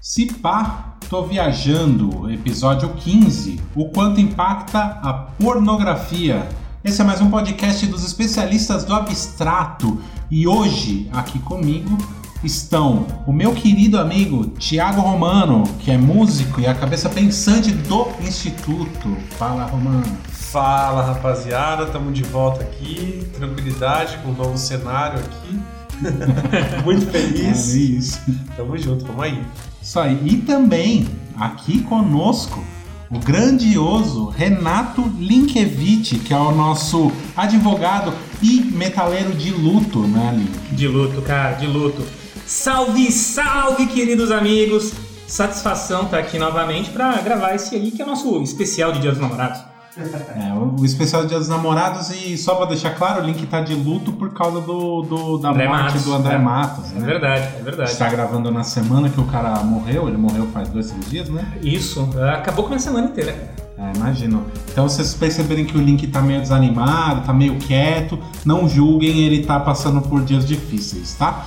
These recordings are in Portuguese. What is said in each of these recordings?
Se pá, tô viajando, episódio 15. O quanto impacta a pornografia. Esse é mais um podcast dos especialistas do abstrato. E hoje, aqui comigo, estão o meu querido amigo Tiago Romano, que é músico e a cabeça pensante do Instituto. Fala, Romano. Fala rapaziada, estamos de volta aqui, tranquilidade, com um novo cenário aqui. Muito É feliz. isso. Tamo junto, vamos aí. Isso aí. E também, aqui conosco, o grandioso Renato Linkevich, que é o nosso advogado e metaleiro de luto, né, Link? De luto, cara, de luto. Salve, salve, queridos amigos! Satisfação estar aqui novamente para gravar esse aí que é o nosso especial de Dia dos Namorados. É, o, especial Dia dos Namorados e só pra deixar claro, o Link tá de luto por causa do, do- da André morte Matos, do André é. Matos, É né? verdade, é A gente verdade. tá gravando na semana que o cara morreu, ele morreu faz dois, três dias, né? Isso, acabou com a semana inteira, cara. É, imagino. Então vocês perceberem que o Link tá meio desanimado, tá meio quieto, não julguem, ele tá passando por dias difíceis, tá?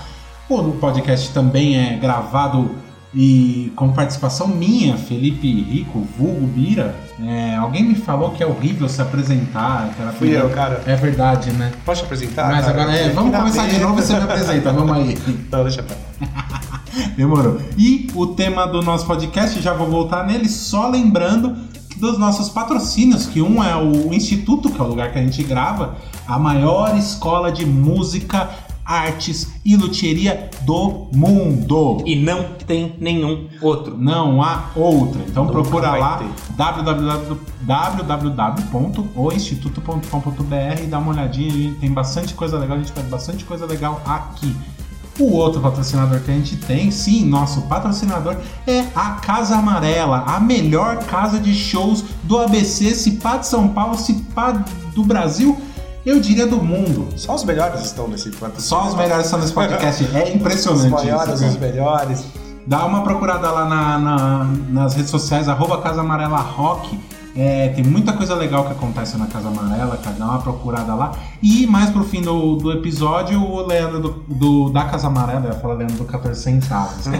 O podcast também é gravado e com participação minha, Felipe Rico, vulgo Bira. É, alguém me falou que é horrível se apresentar. aquela Fui eu, cara. É verdade, né? Te apresentar? Mas cara? agora é, vamos começar de novo e você me apresenta, vamos aí. Não, deixa pra Demorou. E o tema do nosso podcast, já vou voltar nele, só lembrando dos nossos patrocínios, que um é o Instituto, que é o lugar que a gente grava, a maior escola de música, artes e luthieria do mundo. E não tem nenhum outro. Não há outra. Então Nunca procura lá www.oinstituto.com.br e dá uma olhadinha. Tem bastante coisa legal, a gente faz bastante coisa legal aqui. O outro patrocinador que a gente tem, sim, nosso patrocinador, é a Casa Amarela, a melhor casa de shows do ABC, se pá de São Paulo, se pá do Brasil, eu diria do mundo. Só os melhores estão nesse patrocínio. Só os melhores estão nesse podcast, é Os impressionante maiores, isso. os melhores. Dá uma procurada lá na- na- nas redes sociais, arroba Casa Amarela Rock. É, tem muita coisa legal que acontece na Casa Amarela, cara. Dá uma procurada lá. E mais pro fim do, do episódio, o Leandro do, do- da Casa Amarela, eu ia falar Leandro do 14 Centavos.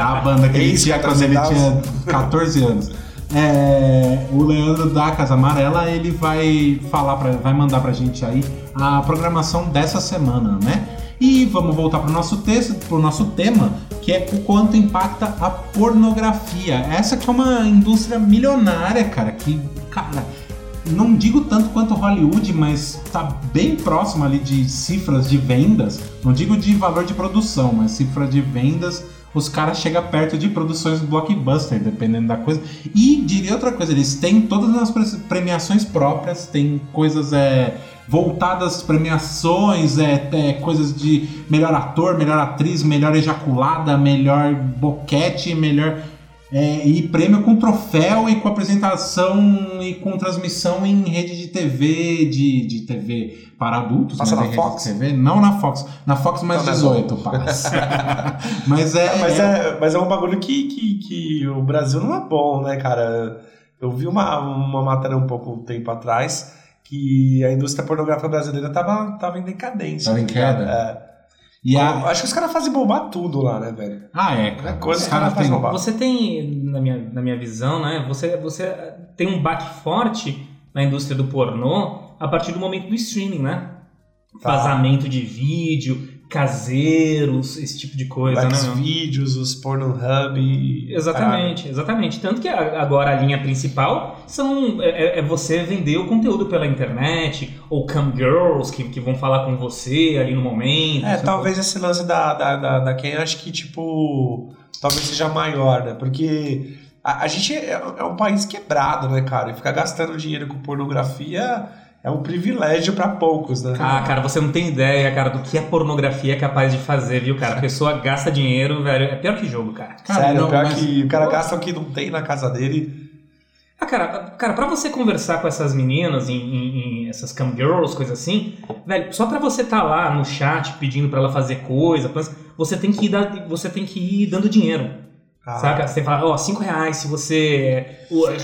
a banda que ele tinha 14 quando ele tinha centavos. 14 anos. É, o Leandro da Casa Amarela, ele vai falar pra, vai mandar pra gente aí a programação dessa semana, né? E vamos voltar pro nosso texto, pro nosso tema, que é o quanto impacta a pornografia. Essa que é uma indústria milionária, cara, que, cara, não digo tanto quanto Hollywood, mas tá bem próximo ali de cifras de vendas. Não digo de valor de produção, mas cifra de vendas. Os caras chegam perto de produções blockbuster, dependendo da coisa. E diria outra coisa, eles têm todas as pre- premiações próprias, tem coisas é, voltadas, premiações, é, é, coisas de melhor ator, melhor atriz, melhor ejaculada, melhor boquete, melhor é, e prêmio com troféu e com apresentação e com transmissão em rede de TV, de, de TV para adultos. Passa mas na Fox? TV. Não na Fox. Na Fox mais Então, na 18 passa. mas é. Mas é, mas é um bagulho que, que, que o Brasil não é bom, né, cara? Eu vi uma, uma matéria um pouco tempo atrás que a indústria pornográfica brasileira tava, tava em decadência. Tava em tá queda? É. E a... Acho que os caras fazem bombar tudo lá, né, velho? Ah, é, cara. Coisa Os caras não faz têm. roubar. Você tem, na minha, na minha visão, né? Você, você tem um baque forte na indústria do pornô a partir do momento do streaming, né? Tá. Vazamento de vídeo, caseiros, esse tipo de coisa, né? meu? vídeos, os Pornhub. e- Exatamente, exatamente. Tanto que agora a linha principal são é, é- é você vender o conteúdo pela internet, ou cam girls que, que vão falar com você ali no momento. É, talvez esse lance da, da, da, da Ken, acho que, tipo, talvez seja maior, né? Porque a, a gente é, é um país quebrado, né, cara? E ficar gastando dinheiro com pornografia é um privilégio pra poucos, né? Ah, cara, você não tem ideia, cara, do que a pornografia é capaz de fazer, viu, cara? A pessoa gasta dinheiro, velho. É pior que jogo, cara. Cara, Sério, não, pior mas- que o cara gasta o que não tem na casa dele. Ah, cara, cara, pra você conversar com essas meninas, em, em- em essas cam girls, coisa assim, velho, só pra você estar lá no chat pedindo pra ela fazer coisa, você tem que ir, dar- você tem que ir dando dinheiro. Ah. Saca? Você tem que falar, ó, 5 reais se você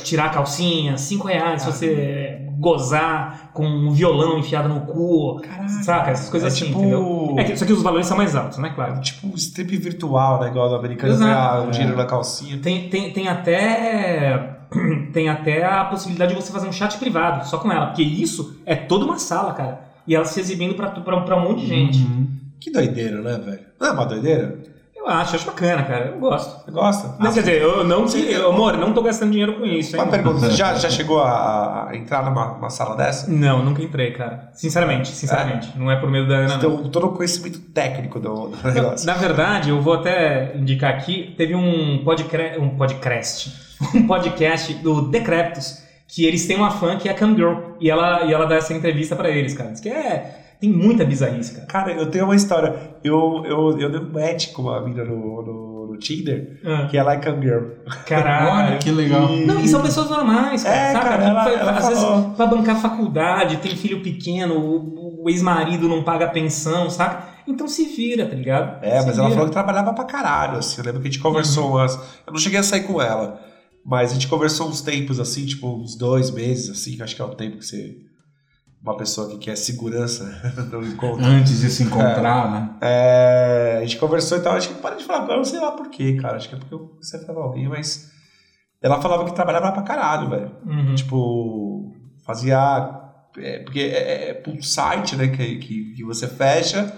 tirar a calcinha, 5 reais se Ah. você gozar com um violão enfiado no cu. Caraca. Saca? Essas coisas É assim, tipo- entendeu? É só que os valores são mais altos, né? Claro. Tipo um strip virtual, né? Igual do americano Exato. o É. dinheiro na calcinha. Tem, tem, tem até. Tem até a possibilidade de você fazer um chat privado só com ela. Porque isso é toda uma sala, cara. E ela se exibindo pra, pra, pra um monte de gente. Uhum. Que doideira, né, velho? Não é uma doideira? Eu acho, acho bacana, cara. Eu gosto. Gosta? Não, quer dizer, eu não Sim, eu- Amor, não tô gastando dinheiro com isso, hein? Uma pergunta, você já, já chegou a, a entrar numa uma sala dessa? Não, nunca entrei, cara. Sinceramente, sinceramente. Não é por medo da Ana, não. Todo o conhecimento técnico do, do negócio. Na verdade, eu vou até indicar aqui, teve um podcast, um podcast, um podcast do Decreptus, que eles têm uma fã que é a Cam Girl, e ela, e ela dá essa entrevista pra eles, cara. Diz que é, tem muita bizarrice, cara. Cara, eu tenho uma história. Eu, eu, eu dei um match com uma mina no, no, no Tinder, Ah, que ela é cam girl. Caralho. Que legal. E- Não, e são pessoas normais, cara. É, saca? cara, ela- ela às vezes falou. vai bancar faculdade, tem filho pequeno, o, o ex-marido não paga pensão, saca? Então se vira, tá ligado? É, Se mas ela vira. falou que trabalhava pra caralho, assim. Eu lembro que a gente conversou Uhum. umas. Eu não cheguei a sair com ela, mas a gente conversou uns tempos, assim, tipo, uns dois meses, assim, que acho que é o tempo que você. Uma pessoa que quer segurança no encontro. Antes de se encontrar, né? É, a gente conversou e tal, acho que para de falar com ela, não sei lá por quê, cara. Acho que é porque eu comecei a falar alguém, mas. Ela falava que trabalhava pra caralho, velho. Uhum. Tipo, fazia. é, porque é, é por site, né? Que, que, que você fecha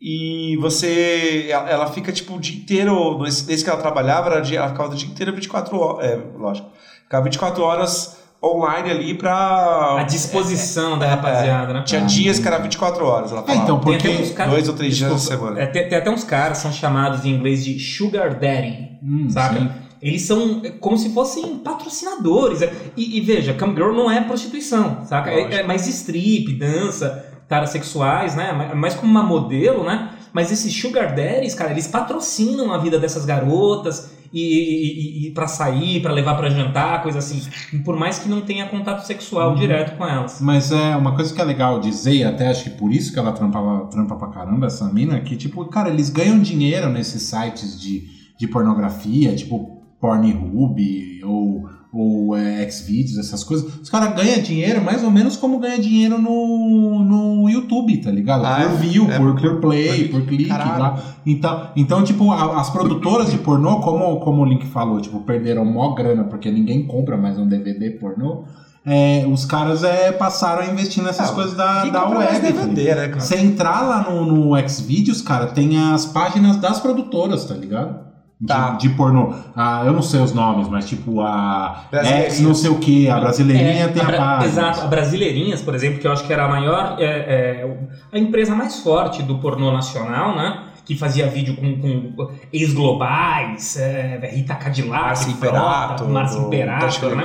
e você. Ela, ela fica tipo o dia inteiro. Nesse, nesse que ela trabalhava, ela ficava o dia inteiro 24 horas. É, lógico. Ficava 24 horas online ali pra. A disposição da rapaziada, né? Tinha Ah, dias que era 24 horas, ela É, falava. então, Tem porque. caras- Dois ou três dias na semana. é, tem, tem até uns caras que são chamados em inglês de Sugar Daddy, Hum, saca? sim. Eles são como se fossem patrocinadores. É, E, e veja, Cam Girl não é prostituição, saca? É, é mais strip, dança, caras sexuais, né? Ma- Mais como uma modelo, né? Mas esses Sugar Daddies, cara, eles patrocinam a vida dessas garotas e, e, e, para sair, pra levar pra jantar, coisa assim. Por mais que não tenha contato sexual Uhum. direto com elas. Mas é uma coisa que é legal dizer, até acho que por isso que ela trampava, trampa pra caramba, essa mina, que, tipo, cara, eles ganham dinheiro nesses sites de, de pornografia, tipo Pornhub ou, ou é, Xvideos, essas coisas. Os caras ganham dinheiro mais ou menos como ganha dinheiro no, no YouTube, tá ligado? Ah, por é? view, É, por, por- por play, por- por clique lá. Então, então tipo, a- as produtoras de pornô, como, como o Link falou, tipo, perderam mó grana porque ninguém compra mais um DVD pornô. é, os caras é, passaram a investir nessas Ah, coisas da, da web. tá DVD, ligado? né? Você entrar lá no, no Xvideos, cara, tem as páginas das produtoras, tá ligado? De, Tá. de pornô. Ah, eu não sei os nomes, mas tipo a Brasileirinhas. X não sei o que, a brasileirinha É, tem a, página. Exato, a Brasileirinhas, por exemplo, que eu acho que era a maior, é, é, a empresa mais forte do pornô nacional, né? Que fazia vídeo com, com ex-globais, é, Rita Cadillac, Márcia Frota, Imperato, Márcia do Imperator, né?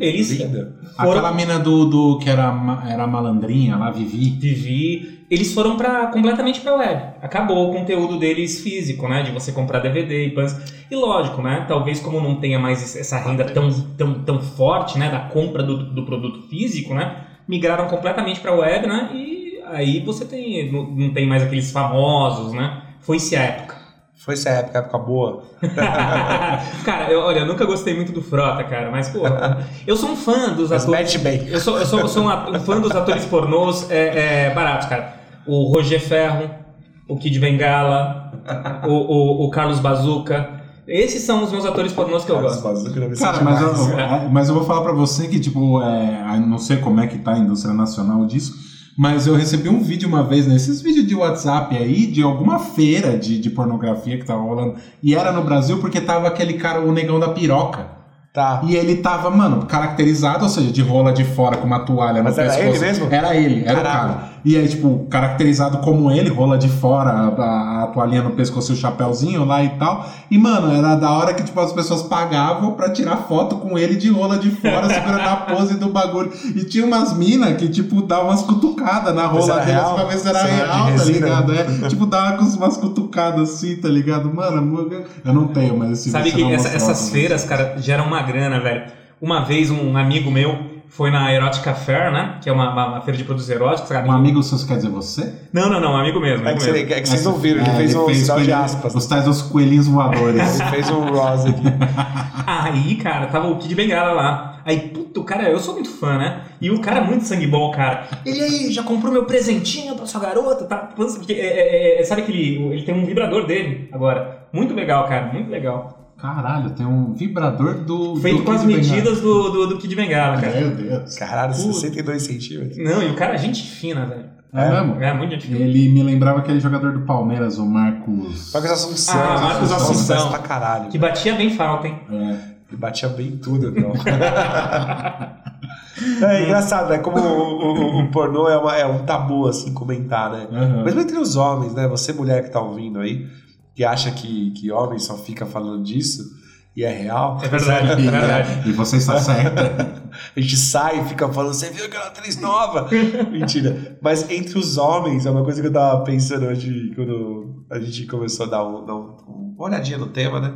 Eles- linda. Foram- Aquela mina do, do que era, era malandrinha lá, Vivi. Vivi, eles foram para completamente para web. Acabou o conteúdo deles físico, né? De você comprar DVD e pans. E lógico, né? Talvez como não tenha mais essa renda tão, tão, tão forte, né? Da compra do, do produto físico, né? Migraram completamente para web, né? E aí você tem não, não tem mais aqueles famosos, né? Foi-se a época. Foi essa época, época boa. cara, eu, olha, eu nunca gostei muito do Frota, cara, mas pô, eu sou um fã dos Mas atores. mete bem. Eu sou, eu sou, eu sou um, um fã dos atores pornôs é, é, baratos, cara. O Roger Ferro, o Kid Bengala, o, o, o Carlos Bazuca. Esses são os meus atores pornôs que eu gosto. Cara, mas eu, mas eu vou falar pra você que, tipo, é, eu não sei como é que tá a indústria nacional disso, mas eu recebi um vídeo uma vez, nesses vídeos de WhatsApp aí, de alguma feira de, de pornografia que tava rolando. E era no Brasil porque tava aquele cara, o negão da piroca. Tá. E ele tava, mano, caracterizado, ou seja, de rola de fora com uma toalha no Mas era pescoço. ele mesmo? Era ele, era Caraca. o cara. E aí, tipo, caracterizado como ele, rola de fora, a, a, a toalhinha no pescoço e o chapéuzinho lá e tal. E, mano, era da hora que, tipo, as pessoas pagavam pra tirar foto com ele de rola de fora, segurando a pose do bagulho. E tinha umas minas que, tipo, davam umas cutucadas na rola deles real? pra ver se era de real, tá resina? ligado? É, tipo, dava umas cutucadas assim, tá ligado? Mano, eu não tenho, mas esse Sabe você que essa- essas feiras, cara, geram uma grana, velho. Uma vez um amigo meu foi na Erotica Fair, né? Que é uma, uma, uma feira de produtos eróticos. sabe? Um amigo seu, você quer dizer você? Não, não, não, um amigo mesmo. É amigo que, mesmo. você- é que vocês não viram, ele É, fez um sinal de aspas. Os tais dos coelhinhos voadores. Ele fez um Ross aqui. Aí, cara, tava o Kid Bengala lá. Aí, puto, cara, eu sou muito fã, né? E o cara é muito sangue bom, cara. Ele aí já comprou meu presentinho pra sua garota, tá? Porque, é, é, é, sabe que ele, ele tem um vibrador dele agora. Muito legal, cara, muito legal. Caralho, tem um vibrador do. Feito do com as medidas do, do, do Kid Bengala, cara. Meu Deus. Caralho, Puta. 62 centímetros. Não, e o cara é gente fina, velho. É, mesmo? É, muito gente fina. Ele me lembrava aquele jogador do Palmeiras, o Marcos. Marcos Assunção. Ah, Marcos Assunção. pra caralho. Que batia bem falta, hein? É. Ele batia bem tudo, então. é engraçado, né? Como o, o- o pornô é, uma- é um tabu, assim, comentar, né? Aham. Mesmo entre os homens, né? Você, mulher que tá ouvindo aí, que acha que, que homem só fica falando disso, e é real. É verdade, é verdade. E você está certa. A gente sai e fica falando, você viu aquela atriz nova? Mentira. Mas entre os homens, é uma coisa que eu tava pensando hoje, quando a gente começou a dar, um- dar um- uma olhadinha no tema, né?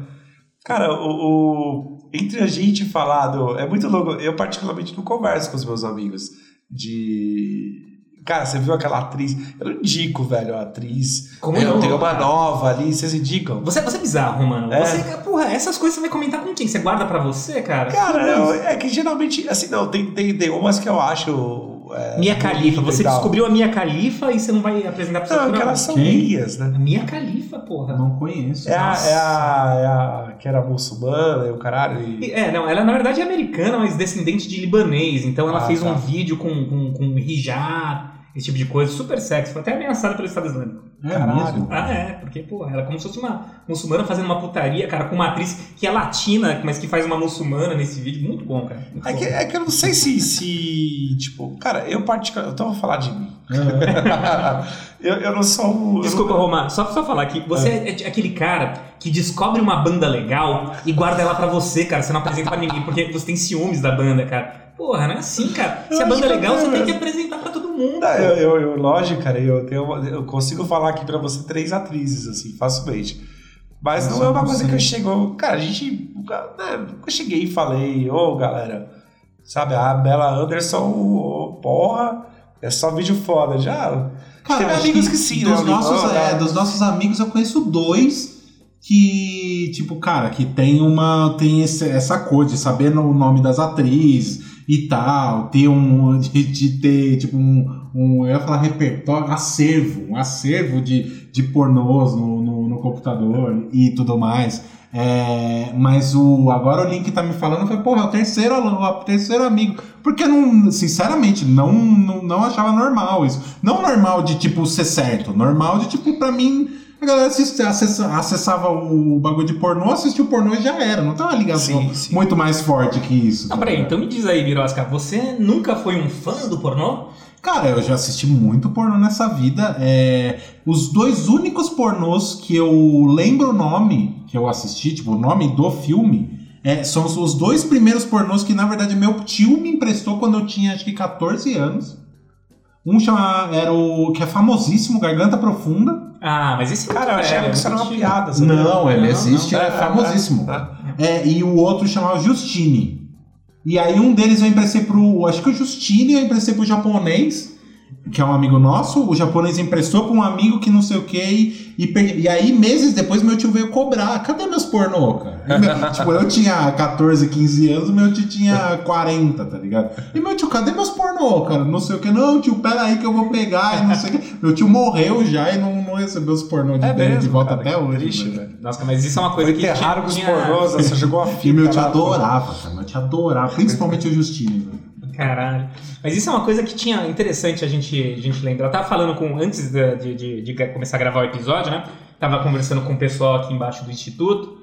Cara, o, o- entre a gente falar do. É muito louco. Eu, particularmente, não converso com os meus amigos de. Cara, você viu aquela atriz? Eu não indico, velho, a atriz. Como eu não, tenho uma nova ali, vocês indicam? Você, você é bizarro, mano. É. Você, porra, essas coisas você vai comentar com quem? Você guarda pra você, cara? Cara, eu- é que geralmente, assim, não, tem, tem, tem umas que eu acho. É, Mia Khalifa. bonita Você descobriu a Mia Khalifa e você não vai apresentar pra Não, você que elas são minhas, né? Mia Khalifa, porra. Não conheço. É a, é, a, é a que era muçulmana e o caralho. E... E- É, não, ela na verdade é americana, mas descendente de libanês. Então ela Ah, fez tá. um vídeo com, com, com hijab, esse tipo de coisa, super sexy. Foi até ameaçada pelo Estado Islâmico. É Caralho. mesmo? Ah, é, porque, pô, ela é como se fosse uma muçulmana fazendo uma putaria, cara, com uma atriz que é latina, mas que faz uma muçulmana nesse vídeo. Muito bom, cara. Muito É, bom. que, é que eu não sei se, se tipo, cara, eu particularmente. Então eu vou falar de mim. Aham. eu, eu não sou um. Desculpa, não- Romar, só só falar que você é. aquele cara que descobre uma banda legal e guarda ela pra você, cara. Você não apresenta pra ninguém, porque você tem ciúmes da banda, cara. Porra, não é assim, cara. Se a banda é legal, é você tem que apresentar pra todo mundo. Não, eu, eu, eu, lógico, cara, eu, tenho uma- eu consigo falar aqui pra você três atrizes, assim, facilmente. Mas Mas não é eu uma não coisa sei. que eu chego. Cara, a gente. Né, nunca cheguei e falei, ô galera, sabe, a Bela Anderson, ô, porra, é só vídeo foda. Já. Cara, teve amigos que que sim, dos né? nossos, é, né? dos nossos amigos eu conheço dois que, tipo, cara, que tem uma. tem esse- essa coisa de saber o nome das atrizes e tal, ter um. de, de ter, tipo, um, um. Eu ia falar repertório, acervo, um acervo de, de pornôs no, no, no computador e tudo mais. É, mas o agora o Link tá me falando foi, porra, é o terceiro, o terceiro amigo. Porque não, sinceramente, não, não, não achava normal isso. Não normal de tipo ser certo, normal de tipo, pra mim, a galera assist- acessa- acessava o bagulho de pornô, assistia o pornô e já era. Não tem uma ligação Sim, sim. muito mais forte que isso. Tá peraí, ligado? então me diz aí, Birosca, você nunca foi um fã do pornô? Cara, eu já assisti muito pornô nessa vida. É, os dois únicos pornôs que eu lembro o nome que eu assisti, tipo, o nome do filme, é, são os- os dois primeiros pornôs que, na verdade, meu tio me emprestou quando eu tinha acho que 14 anos. Um chama, era o que é famosíssimo, Garganta Profunda. Ah, mas esse é Cara, eu achava velho, que isso era uma piada. sabia? Não, ele Não, existe, não. é É, famosíssimo. é, É, e o outro chamava Justine. E aí um deles eu emprestei pro. Acho que o Justine eu emprestei pro japonês, que é um amigo nosso. O japonês emprestou pra um amigo que não sei o que. E, e, per- e aí, meses depois, meu tio veio cobrar. Cadê meus pornô, cara? Meu- tipo, eu tinha 14, 15 anos, meu tio tinha 40, tá ligado? E meu tio, cadê meus pornô, cara? Não sei o que. Não, tio, pera aí que eu vou pegar e não sei o que. Meu tio morreu já e não, não recebeu os pornô de, É dele de mesmo, volta cara, até hoje. triste, velho. velho. Nossa, mas isso é uma coisa Foi que enterrado com os pornôs, você jogou a fita E meu tio adorava, cara. Meu tio adorava. Principalmente o Justine, velho. Caralho. Mas isso é uma coisa que tinha interessante a gente, a gente lembrar. Eu tava falando com. Antes de, de, de- de começar a gravar o episódio, né? Tava conversando com o pessoal aqui embaixo do Instituto.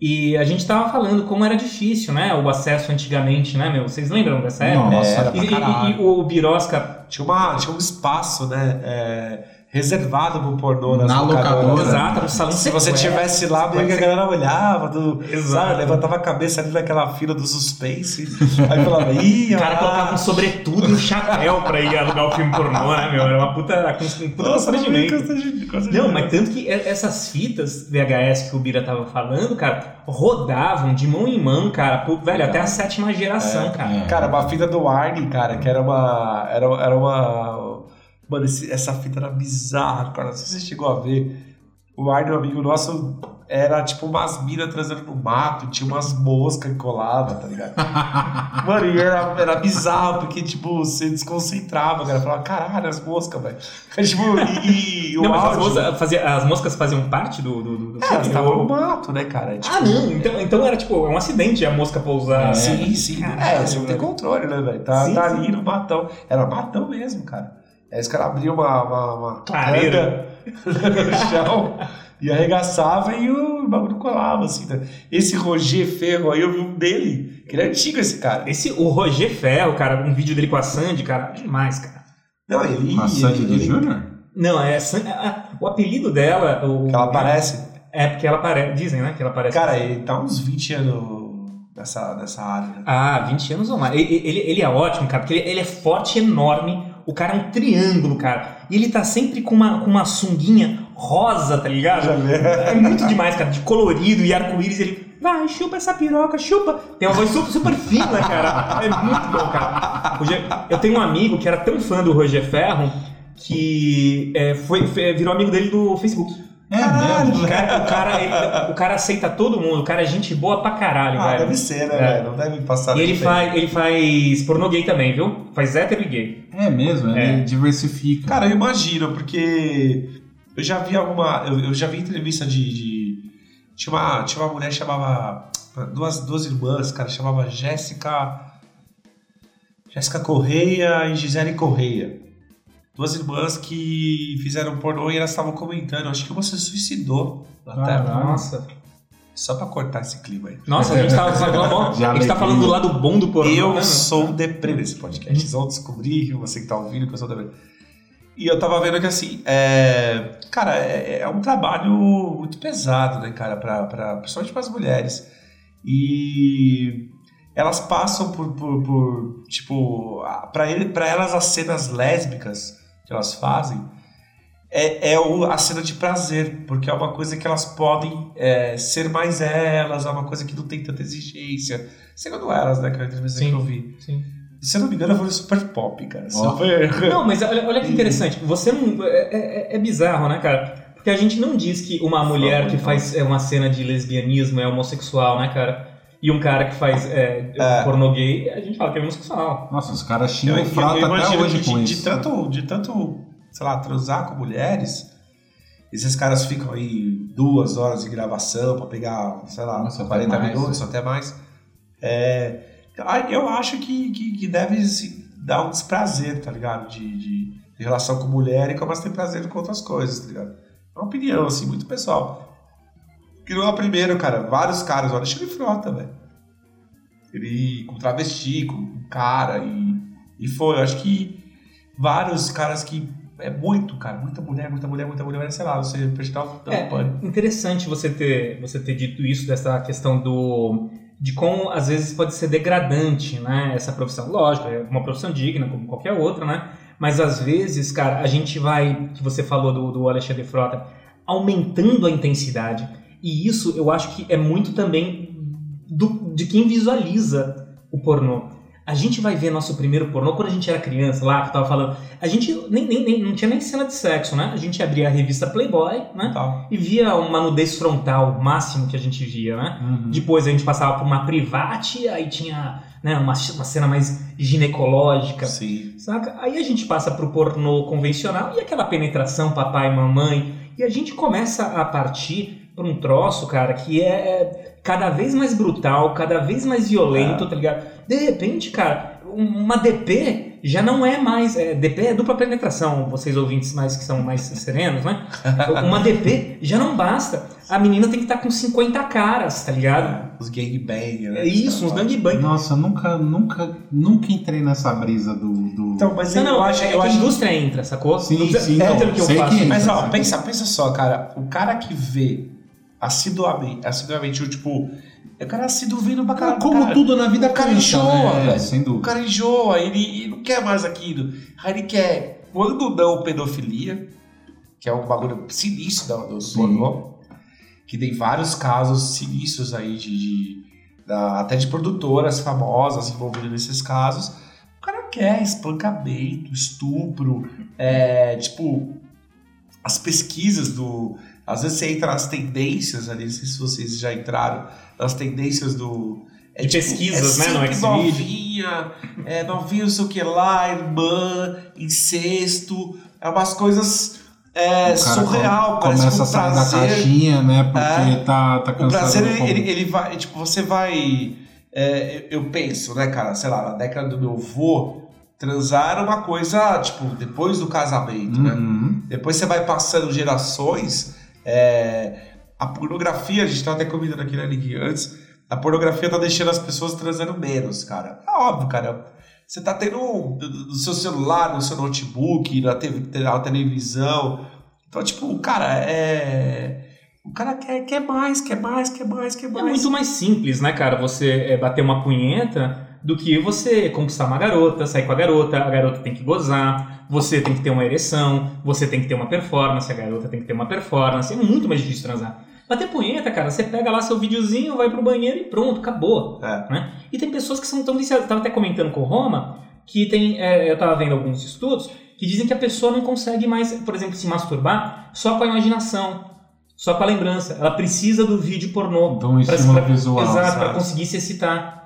E a gente tava falando como era difícil, né? O acesso antigamente, né, meu? Vocês lembram dessa época? Nossa, Era E, pra e- caralho. e o Birosca. Tinha, uma, tinha um espaço, né? é, reservado pro pornô nas Na locadora. né? Exato, no salão Se você tivesse lá, meio que a galera olhava, do, sabe, levantava a cabeça ali naquela fila do suspense, aí falava, ih, O cara ah, colocava um sobretudo e um chapéu pra ir alugar o filme pornô, né, meu? Era uma puta, um puta nossa, constrangimento. Não, mas tanto que essas fitas VHS que o Bira tava falando, cara, rodavam de mão em mão, cara, pro- velho, até a sétima geração, cara. É. Cara, uma fita do Arne, cara, que era uma. Era, era uma. Mano, esse- essa fita era bizarra, cara. Não sei se você chegou a ver. O Arne, um amigo nosso, era tipo umas minas transando no mato, tinha umas moscas que colava, tá ligado? Mano, e era, era bizarro, porque, tipo, você desconcentrava, cara. Falava, caralho, as moscas, velho. Tipo, e, e o Não, mas as áudio... moscas, fazia, as moscas faziam parte do, do, do É, elas estavam no mato, né, cara? Tipo, Ah, não. Então, então era tipo um acidente a mosca pousar. É. Sim, sim. Caralho, é, você não tem controle, né, velho? Tá, Sim, tá sim. ali no matão. Era matão mesmo, cara. Aí os caras abriam uma, uma, uma no chão e arregaçava e o bagulho colava, assim. Né? Esse Roger Ferro aí, eu vi um dele, que ele é antigo esse cara. Esse, o Roger Ferro, cara, um vídeo dele com a Sandy, cara, demais, cara. Não, ele... Uma Sandy ele, do Júnior? Não, é Sandy, a- a- o apelido dela. O, Que ela aparece. É porque ela aparece. Dizem, né? Que ela aparece. Cara, ele tá uns 20 anos nessa, nessa área, né? Ah, 20 anos ou mais. Ele, ele, ele é ótimo, cara, porque ele, ele é forte, enorme. O cara é um triângulo, cara. E ele tá sempre com uma, com uma sunguinha rosa, tá ligado? É muito demais, cara, de colorido e arco-íris. Ele, vai, chupa essa piroca, chupa. Tem uma voz super, super fina, cara. É muito bom, cara. Roger- eu tenho um amigo que era tão fã do Roger Ferro que é, foi, foi- virou amigo dele do Facebook. É Caralho, mesmo? O cara, o, cara, ele- o cara aceita todo mundo, o cara é gente boa pra caralho, Ah, velho. deve ser, né, É. velho? Não deve passar E ele faz, ele faz pornô gay também, viu? Faz hétero e gay. É mesmo, ele É. diversifica. Cara, eu imagino, porque eu já vi alguma. Eu, eu já vi entrevista de. de- tinha, uma, tinha uma mulher que chamava. Duas, duas irmãs, cara, chamava Jéssica. Jéssica Correia e Gisele Correia. Duas irmãs que fizeram pornô e elas estavam comentando. Acho que uma se suicidou tela. Nossa. Só pra cortar esse clima aí. Nossa, a gente tava falando, a gente tá falando do lado bom do pornô. Eu né, sou deprê nesse podcast. Vocês vão descobrir, você que tá ouvindo, que eu sou deprê. E eu tava vendo que assim, é... cara, é, é um trabalho muito pesado, né, cara, pra, pra, principalmente para as mulheres. E elas passam por, por, por tipo, para elas as cenas lésbicas que elas fazem é, é o- a cena de prazer, porque é uma coisa que elas podem é, ser mais elas, é uma coisa que não tem tanta exigência. Segundo elas, né, que é a entrevista Sim. que eu vi. Sim. Se eu não me engano, foi super pop, cara. Ó. Super. Não, mas olha, olha que interessante. Você não. É, é- é bizarro, né, cara? Porque a gente não diz que uma mulher que faz é, uma cena de lesbianismo é homossexual, né, cara? E um cara que faz é, É. pornô gay, a gente fala que é homossexual. Nossa, os caras xingam eu até imagino hoje que com de, de isso. tanto, de tanto, sei lá, transar com mulheres, esses caras ficam aí duas horas de gravação pra pegar, sei lá, Nossa, até 40 mais. minutos, até mais. É, eu acho que, que, que deve dar um desprazer, tá ligado? De, de, de relação com mulher e como elas têm prazer com outras coisas, tá ligado? É uma opinião, assim, muito pessoal. Que não é o primeiro, cara. Vários caras, olha, Alexandre Frota, velho. Ele com travesti, com cara e, e foi. Eu acho que vários caras que. É muito, cara. Muita mulher, muita mulher, muita mulher. Sei lá, você prestar um É, pânico. interessante você ter, você ter dito isso, dessa questão do. de como às vezes pode ser degradante, né? Essa profissão. Lógico, é uma profissão digna, como qualquer outra, né? Mas às vezes, cara, a gente vai, que você falou do, do Alexandre Frota, aumentando a intensidade. E isso eu acho que é muito também do, de quem visualiza o pornô. A gente vai ver nosso primeiro pornô quando a gente era criança, lá que eu tava falando. A gente nem, nem, nem- não tinha nem cena de sexo, né? A gente abria a revista Playboy, né? Tal. E via uma nudez frontal, máximo que a gente via, né? Uhum. Depois a gente passava por uma private, aí tinha né, uma, uma cena mais ginecológica, Sim. saca? Aí a gente passa pro pornô convencional e aquela penetração papai e mamãe. E a gente começa a partir pra um troço, cara, que é. cada vez mais brutal, cada vez mais violento, tá ligado? De repente, cara, uma DP já não é mais. É, DP é dupla penetração, vocês ouvintes mais que são mais serenos, né? Uma DP já não basta. A menina tem que estar com 50 caras, tá ligado? Os gangbang, né? É isso, uns gangbang. Nossa, eu nunca, nunca, nunca entrei nessa brisa do. do... Então, mas Não, eu não, acho, é eu que a acho indústria entra, sacou? Sim, Não precisa- sim, é aquilo que eu faço. que- Mas ó, Sim. pensa, pensa só, cara. O cara que vê assiduamente, assiduamente, tipo, é o cara assíduo vendo pra caralho. Como cara. tudo na vida O cara cansa, enjoa, né? velho. Sem O dúvida. cara enjoa, ele, ele não quer mais aquilo. Aí ele quer, quando não pedofilia, que é um bagulho sinistro do, do Sim. pornô, que tem vários casos sinistros aí de, de- da- até de produtoras famosas envolvidas nesses casos. O cara quer espancamento, estupro, é, tipo, as pesquisas do. Às vezes você entra nas tendências ali, não sei se vocês já entraram, nas tendências do. É, De pesquisas, né, no novinha, é novinha, não sei o que lá, irmã, incesto, é umas coisas é, O surreal, com- parece começa que a o sair da prazer caixinha, né? Porque É. tá, tá o cansado. prazer, do ele, como. ele, ele vai, tipo, você vai. é, eu penso, né, cara, sei lá, na década do meu avô, transar era uma coisa, tipo, depois do casamento, né? Uhum. Depois você vai passando gerações. É, a pornografia, a gente tava até comentando aqui, né, Nick, antes, a pornografia tá deixando as pessoas transando menos, cara. É óbvio, cara. Você tá tendo no seu celular, no seu notebook, na, TV, na televisão. Então, tipo, cara, é. O cara quer, quer mais, quer mais, quer mais, quer É mais. muito mais simples, né, cara? Você é, bater uma punheta do que você conquistar uma garota, sair com a garota, a garota tem que gozar, você tem que ter uma ereção, você tem que ter uma performance, a garota tem que ter uma performance. É muito mais difícil transar. Bater punheta, cara, você pega lá seu videozinho, vai pro banheiro e pronto, acabou. É. Né? E tem pessoas que são tão viciadas. Eu tava até comentando com o Roma que tem. é, eu tava vendo alguns estudos que dizem que a pessoa não consegue mais, por exemplo, se masturbar só com a imaginação, só com a lembrança. Ela precisa do vídeo pornô. Então, estímulo pra- visual. Exato, pra conseguir se excitar.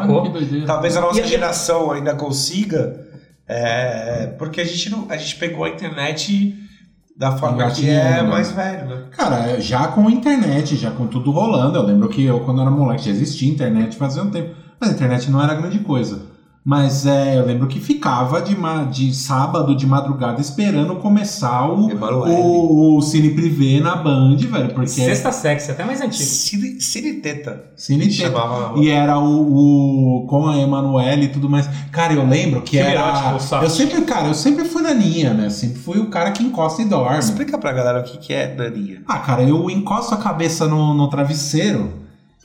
Sacou? que doideira. Talvez a nossa E a- geração ainda consiga, é, porque a gente, não, a gente pegou a internet da forma que é Engatinhando. mais velho, né? Cara, já com internet, já com tudo rolando. Eu lembro que eu, quando era moleque, já existia internet fazia um tempo. Mas a internet não era grande coisa. Mas é, eu lembro que ficava de, ma- de sábado, de madrugada, esperando começar o, o, o Cine Privé na Band, velho. Porque Sexta sexy, até mais antigo. Cine, Cine Teta. Cine que Teta. chamava. E era o, o com a Emanuele e tudo mais. Cara, eu lembro que Filme era. erótico. Eu sempre, cara, eu sempre fui naninha, né? Sempre fui o cara que encosta e dorme. Explica pra galera o que, que é Naninha. Ah, cara, eu encosto a cabeça no, no travesseiro,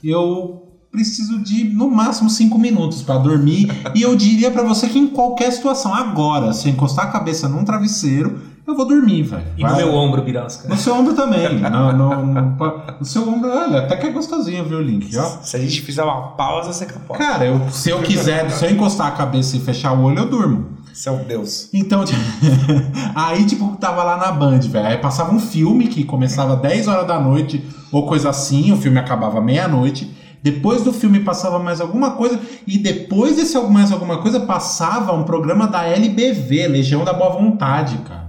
eu preciso de no máximo cinco minutos pra dormir. e eu diria pra você que em qualquer situação, agora, se eu encostar a cabeça num travesseiro, eu vou dormir, velho. E no Vai- meu ombro, Birosca. No seu ombro também. No, no- no- no seu ombro, olha, até que é gostosinho, viu, Link? Ó. Se a gente fizer uma pausa, você capota. Cara, eu, se eu quiser, se eu encostar a cabeça e fechar o olho, eu durmo. Você é um deus. Então, tipo, aí, tipo, tava lá na Band, velho. Aí passava um filme que começava 10 horas da noite, ou coisa assim, o filme acabava meia-noite. Depois do filme passava mais alguma coisa, e depois desse mais alguma coisa, passava um programa da LBV, Legião da Boa Vontade, cara.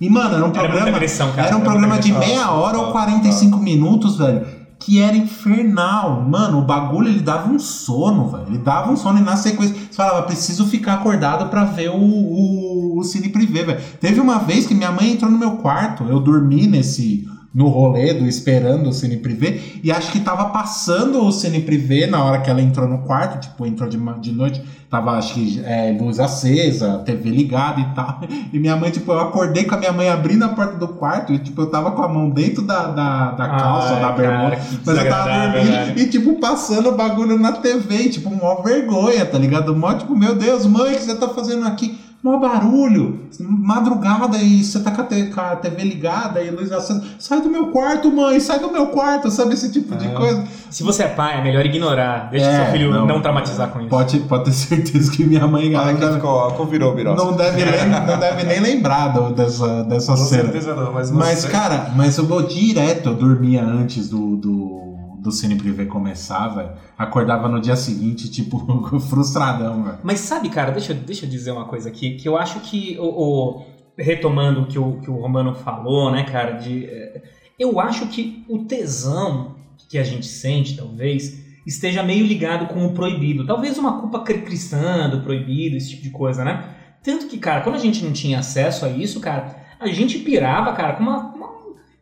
E, mano, era um Era programa. agressão, cara. Era um Era programa de meia hora ou 45 minutos, velho. Que era infernal. Mano, o bagulho ele dava um sono, velho. Ele dava um sono e na sequência. Você falava, preciso ficar acordado pra ver o, o, o Cine Privé, velho. Teve uma vez que minha mãe entrou no meu quarto. Eu dormi nesse. No rolê do esperando o Cine Privé. E acho que tava passando o Cine Privé na hora que ela entrou no quarto. Tipo, entrou de, de noite. Tava, acho que, é, luz acesa, TV ligada e tal. E minha mãe, tipo, eu acordei com a minha mãe abrindo a porta do quarto. E, tipo, eu tava com a mão dentro da, da, da calça, Ai, da bermuda. Mas eu tava dormindo velho. e, tipo, passando o bagulho na TV, e, tipo, mó vergonha, tá ligado? Mó, tipo, meu Deus, mãe, o que você tá fazendo aqui? Mó barulho, madrugada e você tá com a, com TV ligada e luz acesa. Sai do meu quarto, mãe, sai do meu quarto, sabe? Esse tipo de É. coisa. Se você é pai, é melhor ignorar. Deixa É, seu filho não. não, traumatizar com isso. Pode, pode ter certeza que minha mãe não que deve, ficou, convirou, Birosa. não deve, nem, não deve nem lembrar do- dessa, dessa Com cena. certeza não, mas, Mas, você- cara, mas eu vou direto, eu dormia antes do, do, do Cine Privé velho. Acordava no dia seguinte, tipo, frustradão, velho. Mas sabe, cara, deixa, eu- deixa eu dizer uma coisa aqui, que eu acho que, o, o- retomando o que o, que o Romano falou, né, cara, de, é, eu acho que o tesão que a gente sente, talvez, esteja meio ligado com o proibido. Talvez uma culpa cristã do proibido, esse tipo de coisa, né? Tanto que, cara, quando a gente não tinha acesso a isso, cara, a gente pirava, cara, com uma, uma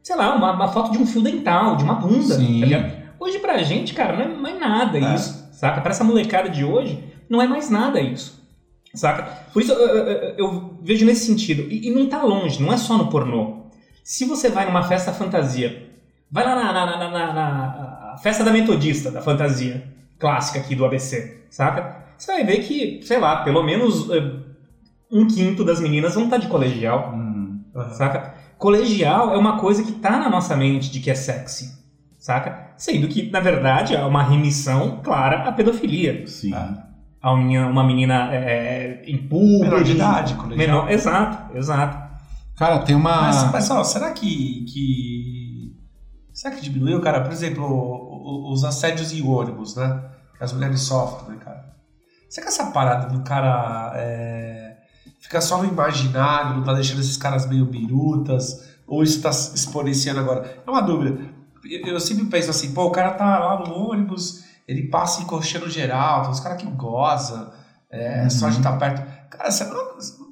sei lá, uma, uma, foto de um fio dental, de uma bunda, Sim. tá? Hoje pra gente, cara, não é mais nada É. isso, saca? Pra essa molecada de hoje, não é mais nada isso, saca? Por isso eu, eu- eu- vejo nesse sentido. E, e não tá longe, não é só no pornô. Se você vai numa festa fantasia, vai lá na, na, na, na- na- festa da metodista, da fantasia clássica aqui do ABC, saca? Você vai ver que, sei lá, pelo menos eh, um quinto das meninas vão estar de colegial, Hum. Saca? Colegial é uma coisa que tá na nossa mente de que é sexy, saca? Sendo que, na verdade, é uma remissão clara à pedofilia. Sim. Ah. A minha, uma menina é, em público. Menor de idade, colegial. Menor, exato, exato. Cara, tem uma. Mas, ó, será que, que. Será que diminuiu, cara? Por exemplo, os assédios em ônibus, né? Que as mulheres sofrem, né, cara? Será que essa parada do cara é, fica só no imaginário, não tá deixando esses caras meio birutas? Ou isso tá se exponenciando agora? É uma dúvida. Eu, sempre penso assim, pô, o cara tá lá no ônibus, ele passa encoxando geral, tem uns caras que goza, é, Uhum. só de estar perto. Cara, você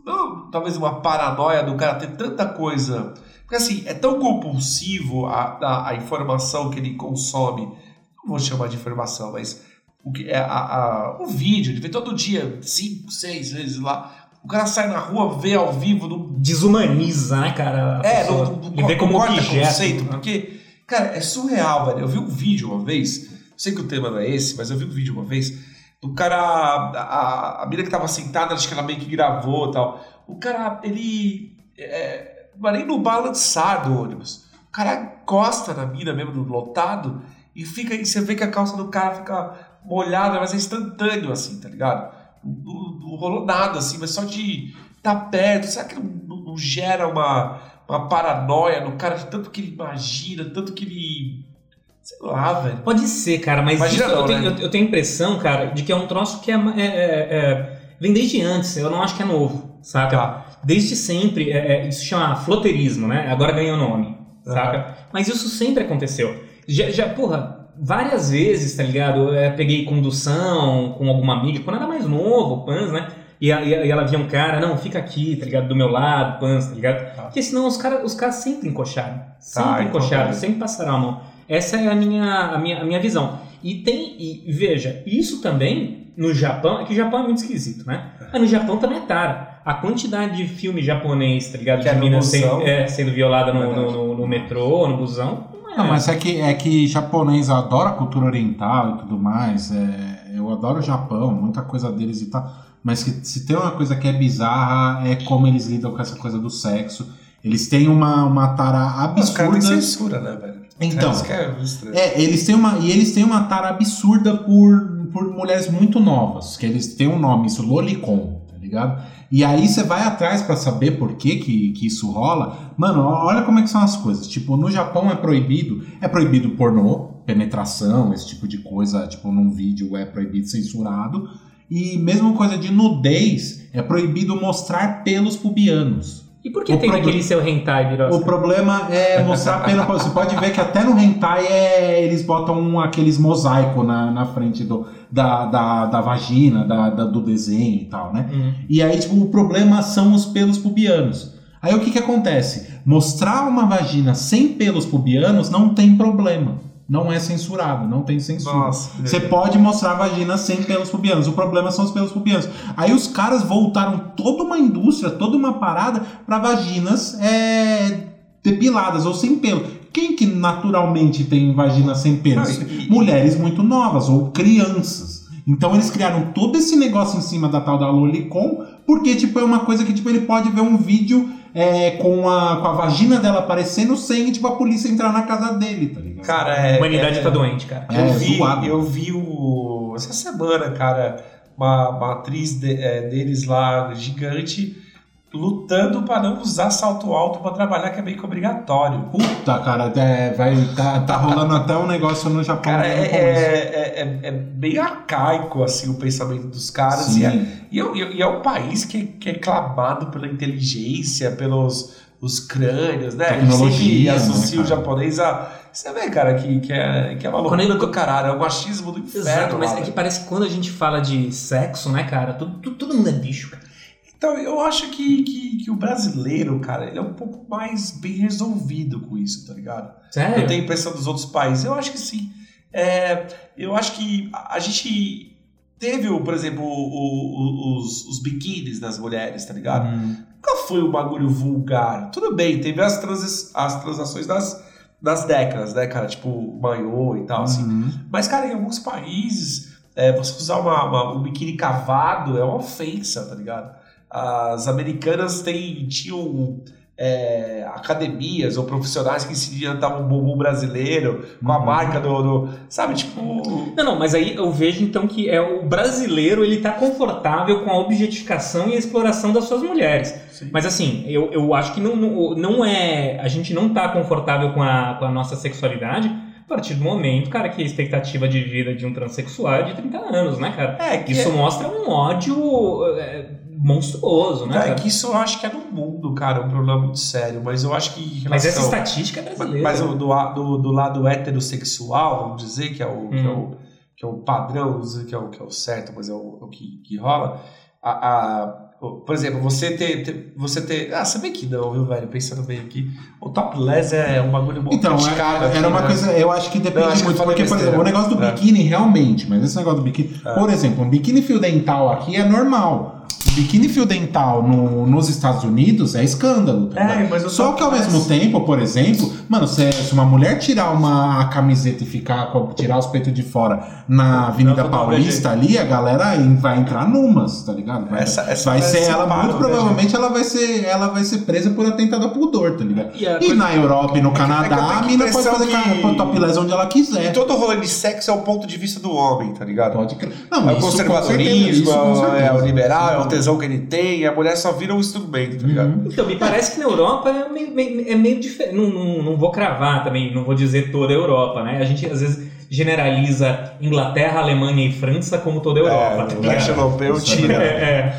não, talvez uma paranoia do cara ter tanta coisa. Porque assim, é tão compulsivo a, a, a informação que ele consome. Não vou chamar de informação, mas o, que é a, a- o vídeo, ele vê todo dia, cinco, seis vezes lá. O cara sai na rua, vê ao vivo, não Desumaniza, né, cara? é, não, não, Ele vê como objeto. conceito, né? porque, cara, é surreal, velho. Eu vi um vídeo uma vez, sei que o tema não é esse, mas eu vi um vídeo uma vez, do cara, a, a, a mina que tava sentada, acho que ela meio que gravou e tal. O cara, ele, é, é nem no balançar do ônibus. O cara encosta na mina mesmo, no lotado, e fica aí, você vê que a calça do cara fica molhada, mas é instantâneo, assim, tá ligado? Não, rolou nada, assim, mas só de estar perto, será que não- não gera uma, uma paranoia no cara de tanto que ele imagina, tanto que ele. Sei lá, velho. Pode ser, cara, mas isso eu, não, tenho, né? eu, eu tenho a impressão, cara, de que é um troço que é, é- é- é- vem desde antes. Eu não acho que é novo, saca? Tá. Desde sempre. é- é- isso chama floteirismo, né? Agora ganhou nome, Aham. saca? Mas isso sempre aconteceu. Já, já, porra, várias vezes, tá ligado? Eu peguei condução com alguma amiga, quando era mais novo, pans, né? E, a- e ela via um cara, não, fica aqui, tá ligado? Do meu lado, pans, tá ligado? Tá. Porque senão os caras os caras sempre encoxaram. Sempre então encoxaram, beleza. sempre passaram a mão. Essa é a minha, a minha, a minha visão. E tem, e veja, isso também no Japão, é que o Japão é muito esquisito, né? Mas no Japão também é tara. A quantidade de filme japonês, tá ligado? Que é de no minas sendo, é, sendo violada no, no, no- no metrô, no busão. Não é. Não, mas é que, é que japonês adora a cultura oriental e tudo mais. é, eu adoro o Japão, muita coisa deles e tal. Mas que, se tem uma coisa que é bizarra, é como eles lidam com essa coisa do sexo. Eles têm uma, uma tara Os caras absurda. censura, né, velho? Então. É. É, eles têm uma. E eles têm uma tara absurda por, por mulheres muito novas. Que eles têm um nome, isso, Lolicon, tá ligado? E aí você vai atrás pra saber por que, que que isso rola. Mano, olha como é que são as coisas. Tipo, no Japão é proibido. É proibido pornô, penetração, esse tipo de coisa, tipo, num vídeo é proibido, censurado. E mesma coisa de nudez, é proibido mostrar pelos pubianos. E por que o tem proble- naquele seu hentai, Birosca? O problema é mostrar pelo. Você pode ver que até no hentai é, eles botam aqueles mosaico na, na frente do, da, da, da vagina, da, da- do desenho e tal, né? Hum. E aí, tipo, o problema são os pelos pubianos. Aí o que que acontece? Mostrar uma vagina sem pelos pubianos não tem problema. Não é censurado, não tem censura. Nossa. Você pode mostrar a vagina sem pelos pubianos. O problema são os pelos pubianos. Aí os caras voltaram toda uma indústria, toda uma parada para vaginas é, depiladas ou sem pelo. Quem que naturalmente tem vagina sem pelos? Mulheres muito novas ou crianças. Então eles criaram todo esse negócio em cima da tal da Lolicon, porque tipo, é uma coisa que tipo, ele pode ver um vídeo é, com, a, com a vagina dela aparecendo sem tipo, a polícia entrar na casa dele, tá ligado? Cara, A é. humanidade é, tá doente, cara. É, eu vi, zoado. eu vi o. Essa semana, cara, uma, uma atriz de- é, deles lá, gigante, lutando pra não usar salto alto pra trabalhar, que é meio que obrigatório. Puta, cara, é, vai, tá, tá rolando até um negócio no Japão. Cara, é, com isso. é, é, é bem arcaico assim, o pensamento dos caras. Sim. E é, e é, e é um país que, que é clamado pela inteligência, pelos os crânios, né? A gente Tecnologia, sempre né, associa o cara? japonês a Você vê, cara, que, que, é, que é uma loucura Quando do caralho, é o machismo do inferno. Exato, mas lá, é que parece que quando a gente fala de sexo, né, cara, tudo, tudo, todo mundo é bicho, cara. Então, eu acho que, que, que o brasileiro, cara, ele é um pouco mais bem resolvido com isso, tá ligado? Sério? Eu tenho a impressão dos outros países. Eu acho que sim. É, eu acho que a, a gente teve, por exemplo, o- o- os, os biquínis das mulheres, tá ligado? Hum. Nunca foi um bagulho vulgar. Tudo bem, teve as, transi- as transações das, das décadas, né, cara? Tipo, maiô e tal, assim. Uhum. Mas, cara, em alguns países, é, você usar uma, uma- um biquíni cavado é uma ofensa, tá ligado? As americanas têm, tinham é, academias ou profissionais que ensinavam dar um bumbum brasileiro com a Uhum. marca do, do- Sabe, tipo. Não, não, mas aí eu vejo então que é o brasileiro, ele tá confortável com a objetificação e a exploração das suas mulheres. Mas assim, eu, eu acho que não, não, não é. A gente não tá confortável com a, com a nossa sexualidade a partir do momento, cara, que a expectativa de vida de um transexual é de 30 anos, né, cara? É, que Isso mostra um ódio é, monstruoso, né? é, cara? que isso eu acho que é no mundo, cara, um problema muito sério. Mas eu acho que. Mas essa estatística é Mas, brasileira. mas o- do, do, do lado heterossexual, vamos dizer, que é o, que é Hum. o, que é o padrão, vamos dizer que é o, que é o certo, mas é o, o que, que rola. A, a- por exemplo, você ter, ter- Você ter. Ah, você vê que não, viu, velho? Pensando bem aqui. O topless é um bagulho muito Então, é- aqui, era uma né? coisa, eu acho que depende Não, acho que muito, falei porque, por besteira. exemplo, o negócio do É. biquíni, realmente, mas esse negócio do biquíni, É. por exemplo, um biquíni fio dental aqui é normal. O biquíni fio dental no- nos Estados Unidos é escândalo. tá ligado? É, mas Só que ao mesmo tempo, por exemplo, mano, se, se uma mulher tirar uma camiseta e ficar com- tirar os peitos de fora na Avenida Não, Paulista ali, a galera vai entrar numas, tá ligado? Vai, Essa, essa vai ser ela, muito né, provavelmente ela vai ser ela vai ser presa por atentado ao pudor, tá ligado? E a E na Europa e no é que eu Canadá, tenho a mina pode fazer que- que... topless onde ela quiser. Todo rolê de sexo é o ponto de vista do homem, tá ligado? Pode crer. Não, É o conservadorismo, é o liberal, é o tesão que ele tem, e a mulher só vira um instrumento, tá ligado? Uhum. Então, me parece que na Europa é meio, meio- é meio diferente. Não, não, não vou cravar também, não vou dizer toda a Europa, né? A gente às vezes generaliza Inglaterra, Alemanha e França como toda a Europa. É, tá o leste europeu tira. É,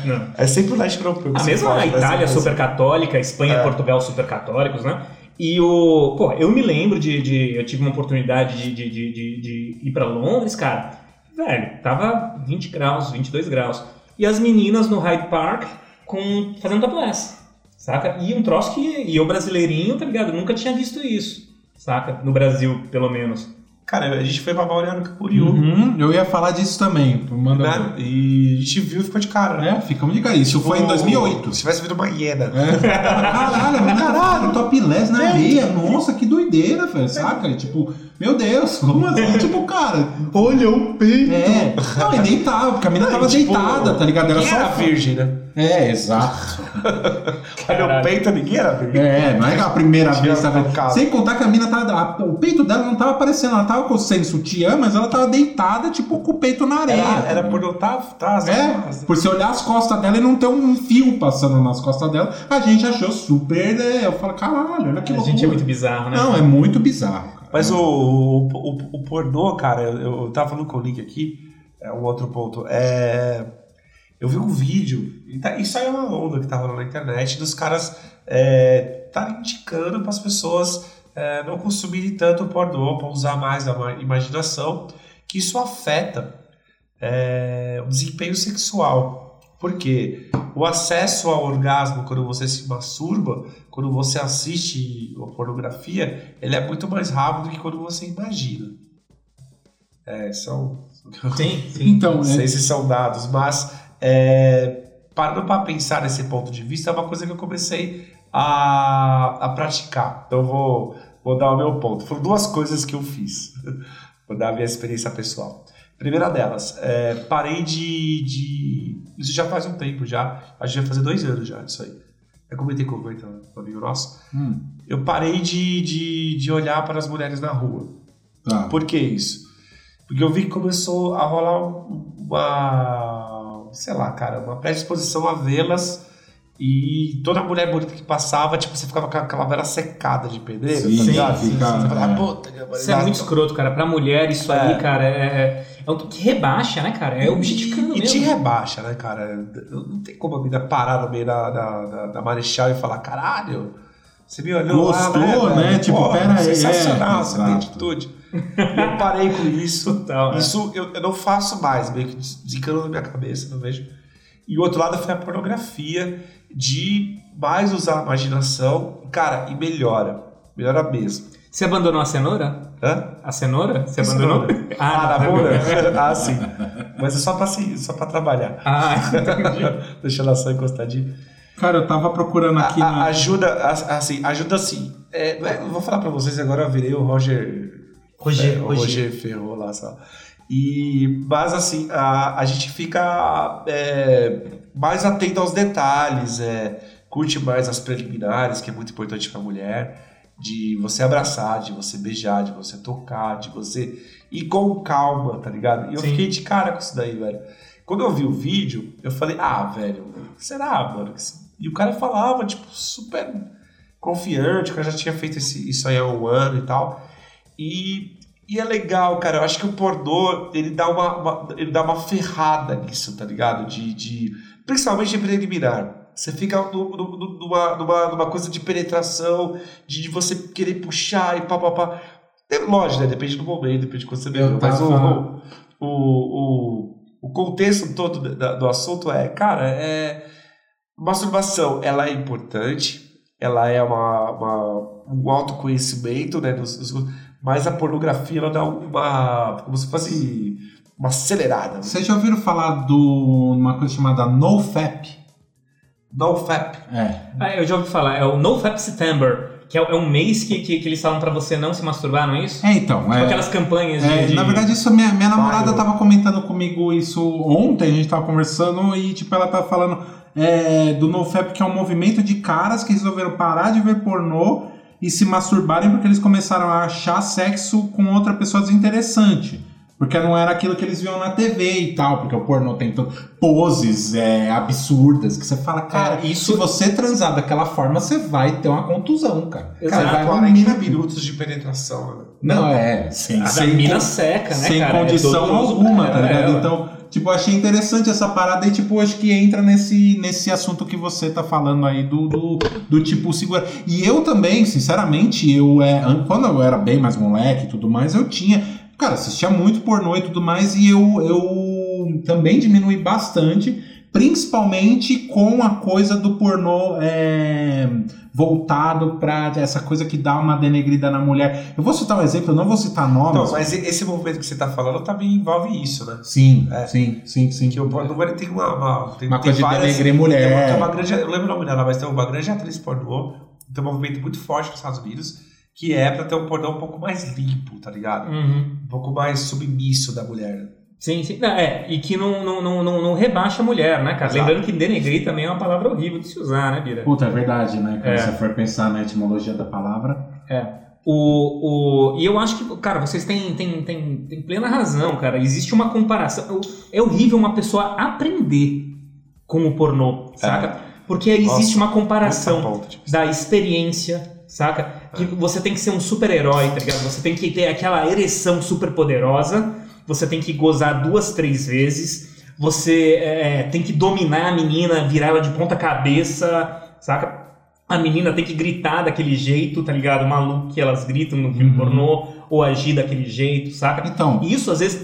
é. É sempre o leste europeu. A mesma fala, a né? Itália super católica, a Espanha É. e Portugal super católicos, né? E o. Pô, eu me lembro de. de- eu tive uma oportunidade de, de, de, de- de ir pra Londres, cara. Velho, tava 20 graus, 22 graus. E as meninas no Hyde Park com, fazendo topless, saca? E um troço que. E eu brasileirinho, tá ligado? Nunca tinha visto isso, saca? No Brasil, pelo menos. Cara, a gente foi pra Balneário Camboriú, Uhum, eu ia falar disso também. Manda né? E a gente viu e ficou de cara, né? É, ficamos de cara. Isso foi em 2008. Se tivesse vindo uma hiena. É. Caralho, caralho, topless na areia. Nossa, que doideira, velho. Saca? Tipo, meu Deus, como assim? tipo, cara. Olha o peito. É. Não, e deitava, porque a mina tava Tipo, deitada, tá ligado? Era só. era virgem, né? É, exato. Olha o peito, ninguém era virgem. É, não é a primeira vez, tá tocado. Sem contar que a mina tava. a- o peito dela não tava aparecendo, ela tava com sem sutiã, mas ela tava deitada, tipo, com o peito na areia. Era, tá era por não estar atrás. É, por você olhar as costas dela e não ter um fio passando nas costas dela, a gente achou super. né? Eu falo, caralho, olha que a loucura. gente é muito bizarro, né? Não, é muito bizarro. Mas o, o, o, pornô, cara, eu, eu tava falando com o link aqui, é um outro ponto. É, eu vi um vídeo, e tá- isso aí é uma onda que tá rolando na internet, dos caras estarem indicando para as pessoas é, não consumirem tanto pornô, para usar mais a ma- imaginação, que isso afeta é, o desempenho sexual. Porque o acesso ao orgasmo quando você se masturba, quando você assiste a pornografia, ele é muito mais rápido do que quando você imagina. É, são. Sim, sim. Então, Não é, sei se são dados, mas é, parando para pensar nesse ponto de vista, é uma coisa que eu comecei a, a praticar. Então eu vou, vou dar o meu ponto. Foram duas coisas que eu fiz. vou dar a minha experiência pessoal. Primeira delas, é, parei de, de. Isso já faz um tempo já. A gente vai fazer dois anos já disso aí. Eu comentei com o então, um amigo nosso. hum, Eu parei de, de, de olhar para as mulheres na rua. tá. Por que isso? Porque eu vi que começou a rolar um- uma, sei lá, cara, uma predisposição a vê-las e toda mulher bonita que passava, tipo, você ficava com aquela vera secada de pedreiro, Sim, tá ligado? sim, fica- Você fala, é. ah, puta, Isso é muito escroto, cara. Pra mulher, isso É. aí, cara, é, é, é um que rebaixa, né, cara? É objetificando E te mesmo. rebaixa, né, cara? Não tem como a mina parar no meio da, da, da, da marechal e falar, caralho, Você me olhou Gostou, lá, né? velho? Tipo, Pô, pera aí, Sensacional, é, você tem atitude. Eu parei com isso. Total, né? Isso eu, eu não faço mais, meio que desencanou na minha cabeça, não vejo. E o outro lado foi a pornografia, de mais usar a imaginação, cara, e melhora. Melhora mesmo. Você abandonou a cenoura? Hã? A cenoura? Você abandonou? cenoura? Ah, Ah, na tá. bunda? ah, sim. Mas é só pra, só pra trabalhar. Ah, entendi. Deixa ela só encostadinha. Cara, eu tava procurando aqui. A- a- ajuda, a- assim, ajuda assim. É, vou falar pra vocês agora, eu virei o Roger. Roger, é, o Roger. Roger Ferro lá, sabe? E, mas assim, a, a gente fica é, mais atento aos detalhes, é, curte mais as preliminares, que é muito importante pra mulher. De você abraçar, de você beijar, de você tocar, de você ir com calma, tá ligado? E eu Sim. fiquei de cara com isso daí, velho. Quando eu vi o vídeo, eu falei, ah, velho, será, mano? E o cara falava, tipo, super confiante, que eu já tinha feito esse- isso aí há um ano e tal. E, e é legal, cara. Eu acho que o pornô, ele dá uma, uma- ele dá uma ferrada nisso, tá ligado? De, de, principalmente de preliminar. Você fica nu- nu- nu- numa, numa, numa coisa de penetração, de, de você querer puxar e pá, pá, pá. É, lógico, né? Depende do momento, depende de quando você bebeu. Mas o, o, o, o contexto todo da- do assunto é, cara, é... Masturbação, ela é importante, ela é uma, uma- um autoconhecimento, né? dos- dos- mas a pornografia, ela dá uma... como se fosse uma acelerada. Vocês já ouviram falar de uma coisa chamada NoFap? NoFap. É. Ah, eu já ouvi falar, é o NoFap September, que é, é um mês que, que, que eles falam pra você não se masturbar, não é isso? É, então. Tipo é, aquelas campanhas de, é, de- Na verdade, isso minha, minha namorada tava comentando comigo isso ontem, a gente tava conversando e tipo, ela tava falando é, do NoFap, que é um movimento de caras que resolveram parar de ver pornô e se masturbarem porque eles começaram a achar sexo com outra pessoa desinteressante. Porque não era aquilo que eles viam na TV e tal, porque o pornô tem poses é, absurdas que você fala, cara, É, isso- se você transar daquela forma, você vai ter uma contusão, cara. Exato. Você vai no 40 mínimo- minutos de penetração, né? Não, é, sem, sem, mina seca, né, sem cara? É condição doloroso alguma, tá ligado? ela. Então, tipo, achei interessante essa parada e, tipo, acho que entra nesse, nesse assunto que você tá falando aí do, do, do tipo segura. E eu também, sinceramente, eu é, an- quando eu era bem mais moleque e tudo mais, eu tinha. Cara, assistia muito pornô e tudo mais, e eu, eu também diminui bastante, principalmente com a coisa do pornô é, voltado pra essa coisa que dá uma denegrida na mulher. Eu vou citar um exemplo, eu não vou citar nomes. Então, mas esse movimento que você tá falando também envolve isso, né? Sim, É. sim, sim, sim. Que o pornô tem uma... Uma, tem, Uma tem coisa de várias- denegrir mulher. Tem uma, tem uma grande, eu lembro o nome dela, mas tem uma grande atriz pornô, tem um movimento muito forte nos Estados Unidos, que é pra ter um pornô um pouco mais limpo, tá ligado? Uhum. Um pouco mais submisso da mulher. Sim, sim. Não, é, e que não, não, não, não, não rebaixa a mulher, né, cara? Exato. Lembrando que denegrir também é uma palavra horrível de se usar, né, Bira? Puta, é verdade, né? Quando É. você for pensar na etimologia da palavra. O, o, e eu acho que, cara, vocês têm, têm, têm, têm plena razão, cara. Existe uma comparação. É horrível uma pessoa aprender com o pornô, saca? Porque existe Nossa, uma comparação da experiência, saca? Que você tem que ser um super-herói, tá ligado? Você tem que ter aquela ereção super poderosa, você tem que gozar duas, três vezes, você é, tem que dominar a menina, virar ela de ponta cabeça, saca? A menina tem que gritar daquele jeito, tá ligado? Maluco que elas gritam no filme Uhum. pornô, ou agir daquele jeito, saca? Então, Isso, às vezes,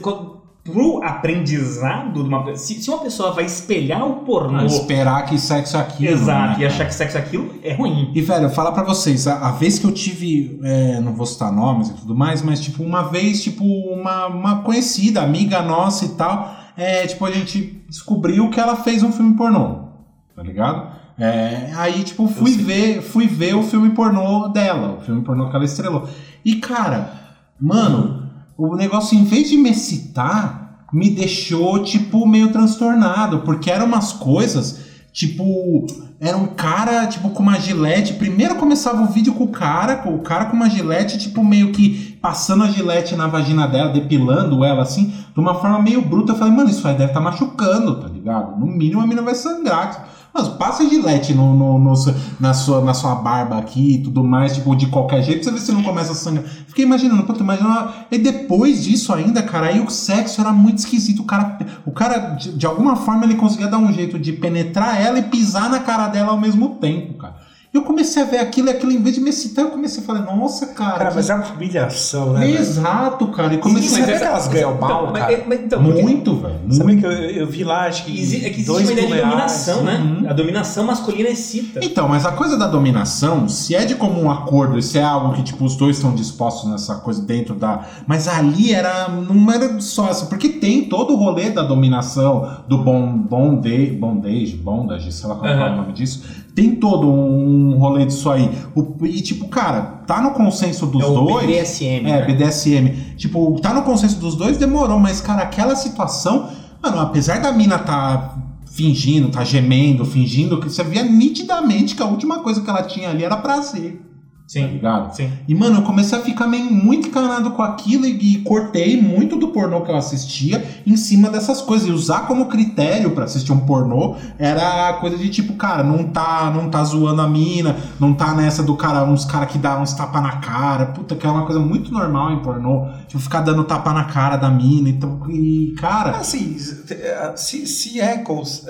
pro aprendizado de uma se, se uma pessoa vai espelhar o pornô, esperar que sexo é aquilo. exato, né, e achar que sexo é aquilo, é ruim. E, velho, falar pra vocês, a, a vez que eu tive, é, não vou citar nomes e tudo mais, mas, tipo, uma vez, tipo, uma, uma conhecida, amiga nossa e tal, é, tipo, a gente descobriu que ela fez um filme pornô, tá ligado? É, aí, tipo, fui ver, fui ver o filme pornô dela, o filme pornô que ela estrelou. E, cara, mano, o negócio, em vez de me excitar, me deixou, tipo, meio transtornado, porque eram umas coisas, tipo, era um cara, tipo, com uma gilete. Primeiro começava o vídeo com o cara, com o cara com uma gilete, tipo, meio que passando a gilete na vagina dela, depilando ela, assim, de uma forma meio bruta. Eu falei, mano, isso aí deve estar machucando, tá ligado? No mínimo a mina vai sangrar. Mas passa gilete no, no- no na, sua, na sua barba aqui e tudo mais, tipo, de qualquer jeito, pra você ver se não começa a sangrar. Fiquei imaginando, puta, imagina. E depois disso ainda, cara, aí o sexo era muito esquisito. O cara, o cara de, de alguma forma, ele conseguia dar um jeito de penetrar ela e pisar na cara dela ao mesmo tempo, cara. E eu comecei a ver aquilo e aquilo, em vez de me excitar, eu comecei a falar, nossa, cara. Cara, que- mas é uma humilhação, né? Exato, cara. E comecei você a vê ver que elas ganham mal, Mas- cara? mas então, muito, velho. Sabe que eu, eu vi lá, acho que. Exi- É que existe dois uma ideia de dominação, né? Uhum. A dominação masculina excita. Então, mas a coisa da dominação, se é de comum acordo, se é algo que, tipo, os dois estão dispostos nessa coisa dentro da. Mas ali era. Não era só essa. Porque tem todo o rolê da dominação, do bom, bondage, bondage, bondage, sei lá como é Aham. o nome disso. Tem todo um rolê disso aí. O- e, tipo, cara, tá no consenso dos é o dois. BDSM. É, né? BDSM. Tipo, tá no consenso dos dois, demorou, mas, cara, aquela situação, mano, apesar da mina tá fingindo, tá gemendo, fingindo, que você via nitidamente que a última coisa que ela tinha ali era prazer, tá Sim. ligado? Sim. E, mano, eu comecei a ficar meio muito encanado com aquilo e, e cortei muito do pornô que eu assistia em cima dessas coisas. E usar como critério pra assistir um pornô era coisa de tipo, cara, não tá, não tá zoando a mina, não tá nessa do cara, uns cara que dá uns tapa na cara. Puta, que é uma coisa muito normal em pornô. Tipo, ficar dando tapa na cara da mina. Então, e, cara, Assim, se, se é é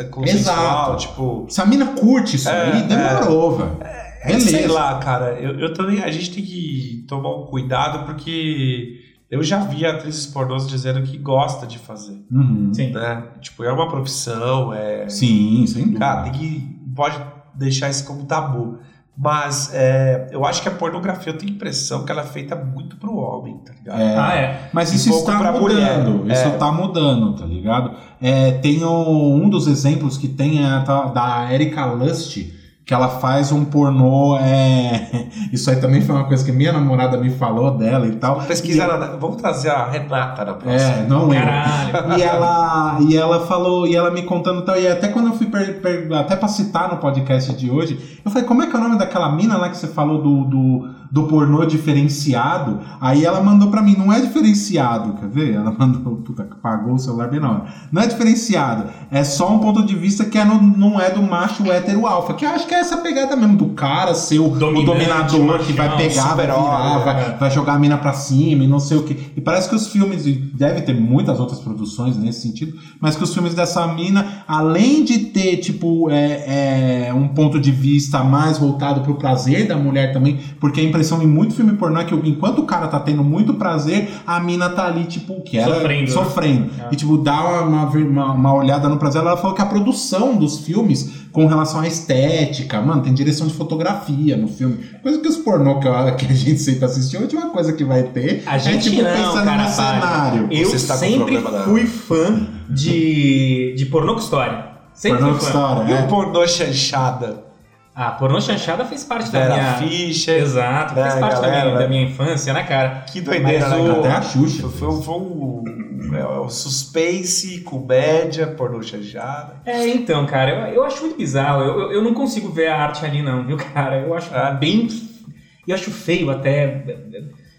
consensual, Exato. tipo. se a mina curte isso É, aí, demorou, velho. É, Beleza. sei lá, cara. Eu, eu também. A gente tem que tomar um cuidado porque eu já vi atrizes pornôs dizendo que gosta de fazer. Uhum. Sim. Né? Tipo, é uma profissão, é. Sim, sem dúvida. Cara, tem que. Pode deixar isso como tabu. Mas é, eu acho que a pornografia eu tenho a impressão que ela é feita muito pro homem, tá ligado? É. Ah, é. Mas isso está mudando. mulher. Isso É. está mudando, tá ligado? É, tem o- um dos exemplos que tem é a da Erika Lust, que ela faz um pornô. é, Isso aí também foi uma coisa que minha namorada me falou dela e tal. Pesquisa nada. Vamos trazer a Renata na próxima. É, não lembro. Caralho. E ela, e ela falou, e ela me contando tal, e até quando eu fui per, per- até pra citar no podcast de hoje, eu falei, como é que é o nome daquela mina lá que você falou do, do, do pornô diferenciado? Aí ela mandou pra mim, não é diferenciado, quer ver? Ela mandou, puta, apagou o celular bem na hora. Não é diferenciado, é só um ponto de vista que é no- não é do macho hétero alfa, que eu acho que é essa pegada mesmo do cara ser o, dominador que vai pegar, vai virar, vai, é. vai jogar a mina pra cima e não sei o que. E parece que os filmes, deve ter muitas outras produções nesse sentido, mas que os filmes dessa mina, além de ter, tipo, é, é, um ponto de vista mais voltado pro prazer da mulher também, porque a impressão em muito filme pornô é que enquanto o cara tá tendo muito prazer, a mina tá ali, tipo, que era Sofrendo, né? sofrendo. É. E, tipo, dá uma, uma, uma olhada no prazer. Ela falou que a produção dos filmes, com relação à estética, mano, tem direção de fotografia no filme. Coisa que os pornô que, eu- que a gente sempre assistiu, a última coisa que vai ter A gente é, tipo, não, pensando cara, no cenário. Eu Você está com sempre fui fã de, de pornô com história. Sempre Pornô fui com fã. história, E é. o pornô chanchada? Ah, pornô chanchada fez parte da Vera minha... Fischer. Exato, fez parte da galera, minha, né? da minha infância, né, cara? Que doideira, Mas né, o-? Até a Xuxa. Foi, um- foi um, é, um suspense, comédia, pornô chanchada. É, então, cara, eu, eu acho muito bizarro. Eu, eu, eu não consigo ver a arte ali, não, viu, cara? Eu acho É. bem. Eu acho feio até.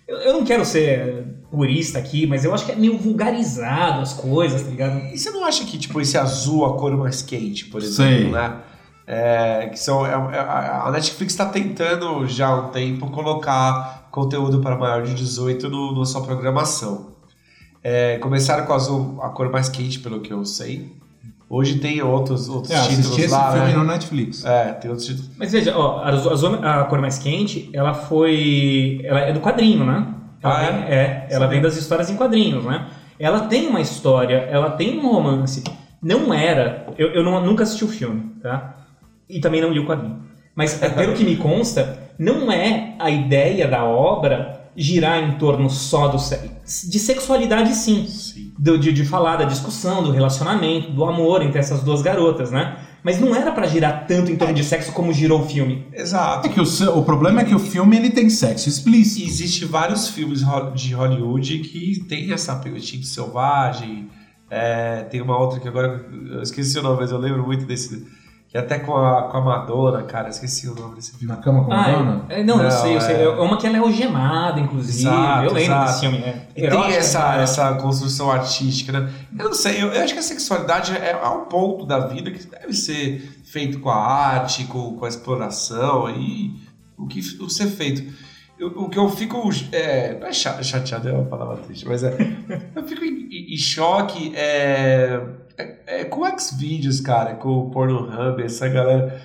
Eu, eu não quero ser purista aqui, mas eu acho que é meio vulgarizado as coisas, tá ligado? E você não acha que, tipo, esse azul, a cor mais quente, por exemplo, né? É, que são, é- é- a Netflix está tentando já há um tempo colocar conteúdo para maior de 18 no, na sua programação. É, começaram com o azul, a cor mais quente, pelo que eu sei. Hoje tem outros, outros É, assisti títulos esse lá, filme né? no Netflix. É, tem outros títulos. Mas veja, ó, a, a, zona- a cor mais quente, ela foi. Ela é do quadrinho, né? Ela Ah, vem, é, ela vem das histórias em quadrinhos, né? Ela tem uma história, ela tem um romance. Não era. Eu, eu não- nunca assisti o filme, tá? E também não li o quadrinho. Mas é, pelo que me consta, não é a ideia da obra girar em torno só do se- de sexualidade, sim Sim. do- de, de falar da discussão, do relacionamento, do amor entre essas duas garotas, né? Mas não era pra girar tanto em torno de sexo como girou o filme. Exato. É que o, o problema é que o filme ele tem sexo explícito. Existem vários filmes de Hollywood que tem essa pegada instinto selvagem. É, tem uma outra que agora eu esqueci o nome, mas eu lembro muito desse. É até com a, com a Madonna, cara, esqueci o nome desse filme. Na cama com a dona. é, não, eu Não, sei, eu sei. é- É uma que ela é algemada, inclusive. Exato, eu lembro exato. desse filme. É. E tem essa, né? essa construção artística, né? Eu não sei, eu, eu acho que a sexualidade é, é um ponto da vida que deve ser feito com a arte, com, com a exploração e o que o ser feito. Eu- o que eu fico. É, não é cha- chateado, é uma palavra triste, mas é. eu fico em, em- em choque é, é, é com o Xvideos, cara, com o Pornhub, essa galera.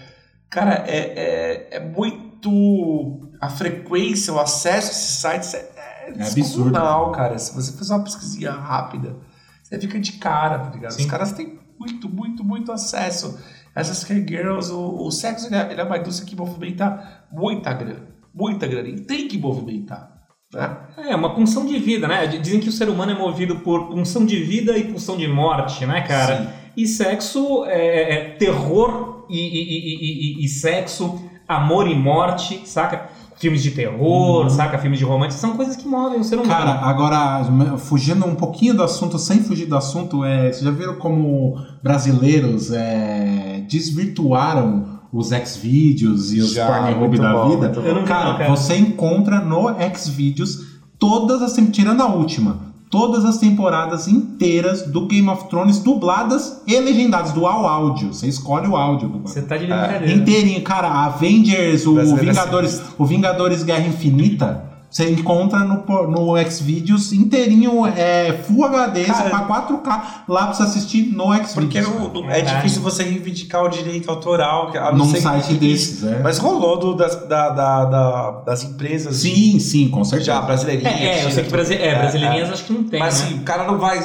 Cara, é, é, é muito. A frequência, o acesso a esses sites é, é, É absurdo. cara. Se você fizer uma pesquisinha rápida, você fica de cara, tá ligado? Sim. Os caras têm muito, muito, muito acesso. Essas K-Girls, o, o sexo ele é, ele é uma indústria que movimenta muita grana. Muita grana. E tem que movimentar. Né? É, uma pulsão de vida, né? Dizem que o ser humano é movido por pulsão de vida e pulsão de morte, né, cara? Sim. E sexo é, é terror e, e- e- e- sexo, amor e morte, saca? Filmes de terror, saca? Filmes de romance, são coisas que movem o ser humano. Cara, agora, fugindo um pouquinho do assunto, sem fugir do assunto, é, vocês já viram como brasileiros é, desvirtuaram os Xvideos e os Já, Pornhub da bom, vida? não Cara, você encontra no Xvideos todas as tirando a última, todas as temporadas inteiras do Game of Thrones dubladas e legendadas do ao áudio. Você escolhe o áudio do Você tá de brincadeira. inteirinho, cara. Avengers, o é Vingadores, o Vingadores Guerra Infinita, você encontra no, por- no Xvideos inteirinho, é, Full HD, Cara, paga 4K lá pra você assistir no Xvideos. Porque é Verdade. difícil você reivindicar o direito autoral. A não Num ser que- site desses, é. Mas rolou do- das, da- da- da- das empresas Sim, sim, com certeza. já brasileirinhas. É, é, eu sei que Brasi é, brasileirinhas acho que não tem, Mas né? assim, o cara não vai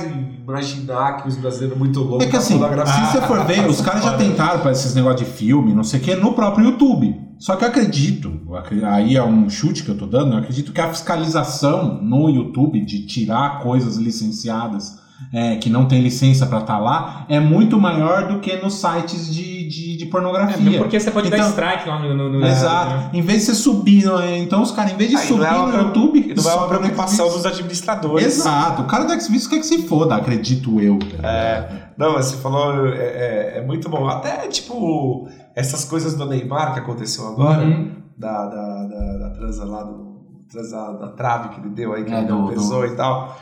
imaginar que os brasileiros muito loucos É que assim, se você for ver, os caras já tentaram para esses negócios de filme, não sei o que, no próprio YouTube. Só que eu acredito, aí é um chute que eu tô dando, eu acredito que a fiscalização no YouTube de tirar coisas licenciadas é, que não tem licença para estar lá é muito maior do que nos sites de, de, de É, pornografia. mesmo porque você pode dar Então- strike lá no. no, no- Exato. né? Em vez de você subir, né, então os caras, em vez de Aí não subir é uma no YouTube, não é uma preocupação dos administradores. Exato. O cara do Xvideos quer que se foda, acredito eu. tá? É, não, mas você falou, é, é- é muito bom. Até, tipo, essas coisas do Neymar que aconteceu agora, Uhum. da, da, da, da transa lá, do, transa da trave que ele deu aí, que É, ele não pesou e tal.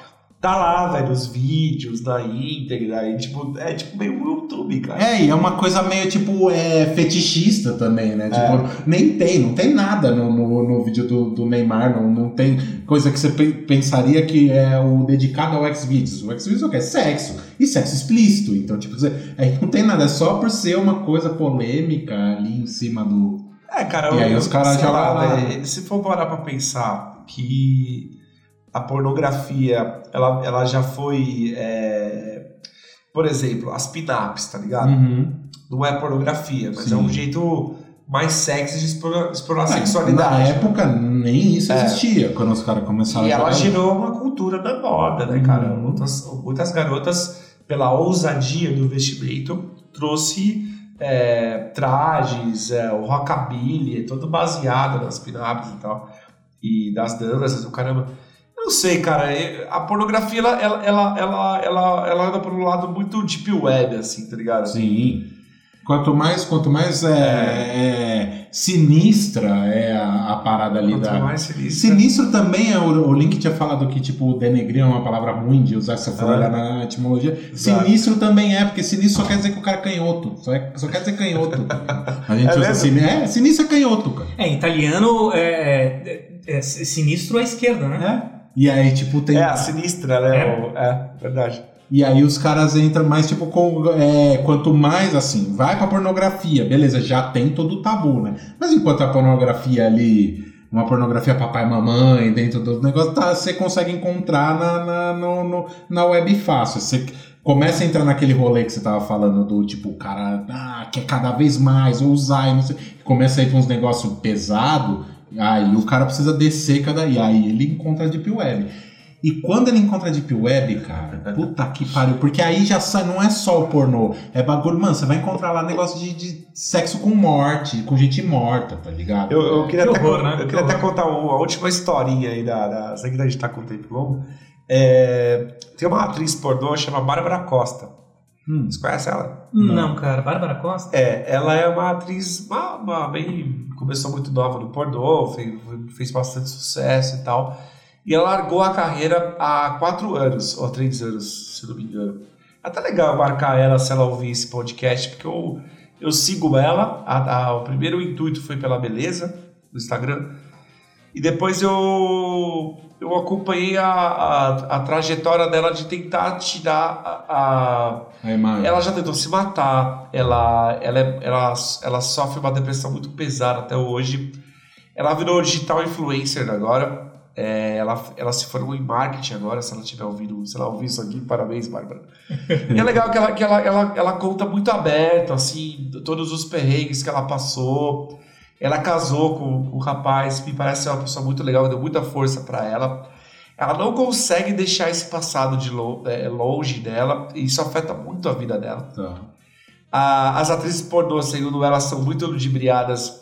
Tá lá, velho, os vídeos na íntegra, e, tipo, é tipo meio YouTube, cara. É, e é uma coisa meio tipo é, fetichista também, né? Tipo, nem tem, não tem nada no, no, no vídeo do, do Neymar, não, não tem coisa que você pe- pensaria que é o dedicado ao Xvideos. O Xvideos é o quê? Sexo. E sexo explícito. Então, tipo, aí não tem nada, é só por ser uma coisa polêmica ali em cima do. É, cara, E aí eu- os caras jogam lá, lá. velho, Se for parar pra pensar que a pornografia, ela, ela já foi. é, por exemplo, as pin-ups, tá ligado? Não é pornografia, mas Sim. é um jeito mais sexy de explorar, explorar a Na sexualidade. época, nem isso É. existia quando os caras começaram E a ela jogar. gerou uma cultura da moda, né, cara? Uhum. Muitas, muitas garotas, pela ousadia do vestimento, trouxe é, trajes, é, o rockabilly, todo baseado nas pin-ups e tal. E das danças, o caramba. Eu Não sei, cara. é- A pornografia, ela, ela, ela, ela, ela, ela anda por um lado muito deep web, assim, tá ligado? Sim. Quanto mais, quanto mais é, é, sinistra é a, a parada ali Quanto da. mais feliz. Sinistro também é o, o Link tinha falado que, tipo, denegrir é uma palavra ruim de usar essa for Ah. olhar na etimologia. Exato. Sinistro também é, porque sinistro só quer dizer que o cara é canhoto. Só, é- só quer dizer canhoto. A gente É usa assim, é, sinistro é canhoto, cara. É, em italiano é, é- é sinistro à esquerda, né? É. E aí, tipo, tem. É, a sinistra, né? É. O- É, verdade. E aí os caras entram mais, tipo, com, é, quanto mais assim, vai pra pornografia, beleza, já tem todo o tabu, né? Mas enquanto a pornografia ali, uma pornografia papai e mamãe, dentro do negócio, tá, você consegue encontrar na, na, no- no- na web fácil. Você começa a entrar naquele rolê que você tava falando do tipo, o cara ah, quer cada vez mais usar e não sei. Começa a ir pra uns negócios pesados, aí o cara precisa descer cada. E aí ele encontra a Deep Web. E quando ele encontra a Deep Web, cara, puta que pariu. Porque aí já sai, não é só o pornô. É bagulho, mano, você vai encontrar lá negócio de, de sexo com morte, com gente morta, tá ligado? Eu, eu queria, Que até, horror, né? eu Que queria até contar uma última historinha aí da. da sei que a gente tá com o tempo longo. É, tem uma atriz pornô chamada Bárbara Costa. Hum. Você conhece ela? Não, cara. Bárbara Costa? É, ela é uma atriz uma, uma bem. Começou muito nova no pornô, fez, fez bastante sucesso e tal. E ela largou a carreira há quatro anos, ou três anos, se não me engano. É até legal marcar ela se ela ouvir esse podcast, porque eu, eu sigo ela. A- a- o primeiro intuito foi pela beleza no Instagram. E depois eu, eu acompanhei a, a, a trajetória dela de tentar tirar a, a imagem. ela já tentou se matar, ela, ela, é- ela, ela sofre uma depressão muito pesada até hoje. Ela virou digital influencer agora. É, ela, ela se formou em marketing agora, se ela estiver ouvindo, se ela ouvir isso aqui, parabéns, Bárbara. E é legal que ela, que ela, ela, ela conta muito aberto, assim, todos os perrengues que ela passou. Ela casou com, com um rapaz, me parece ser uma pessoa muito legal, deu muita força pra ela. Ela não consegue deixar esse passado de lo- é, longe dela, e isso afeta muito a vida dela. Tá. A- as atrizes pornô, segundo ela, são muito ludibriadas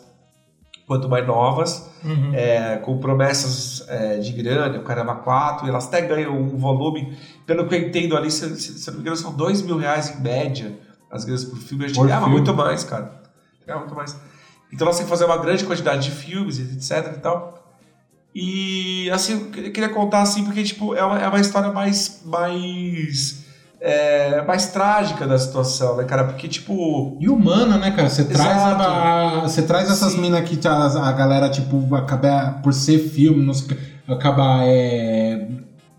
quanto mais novas, Uhum. é, com promessas é, de grana, o Caramba 4, e elas até ganham um volume, pelo que eu entendo ali, se, se, se não me engano, são 2 mil reais em média as grana por filme. A gente ganhava muito mais, cara. Ganhava muito mais. Então elas têm que fazer uma grande quantidade de filmes, etc e tal. E assim, eu queria- contar assim, porque tipo, é uma, é uma história mais. mais. é, mais trágica da situação, né, cara? Porque, tipo. E humana, né, cara? Você traz, a, você traz essas Sim. minas que a, a galera, tipo, acaba, por ser filme, não sei, acaba é,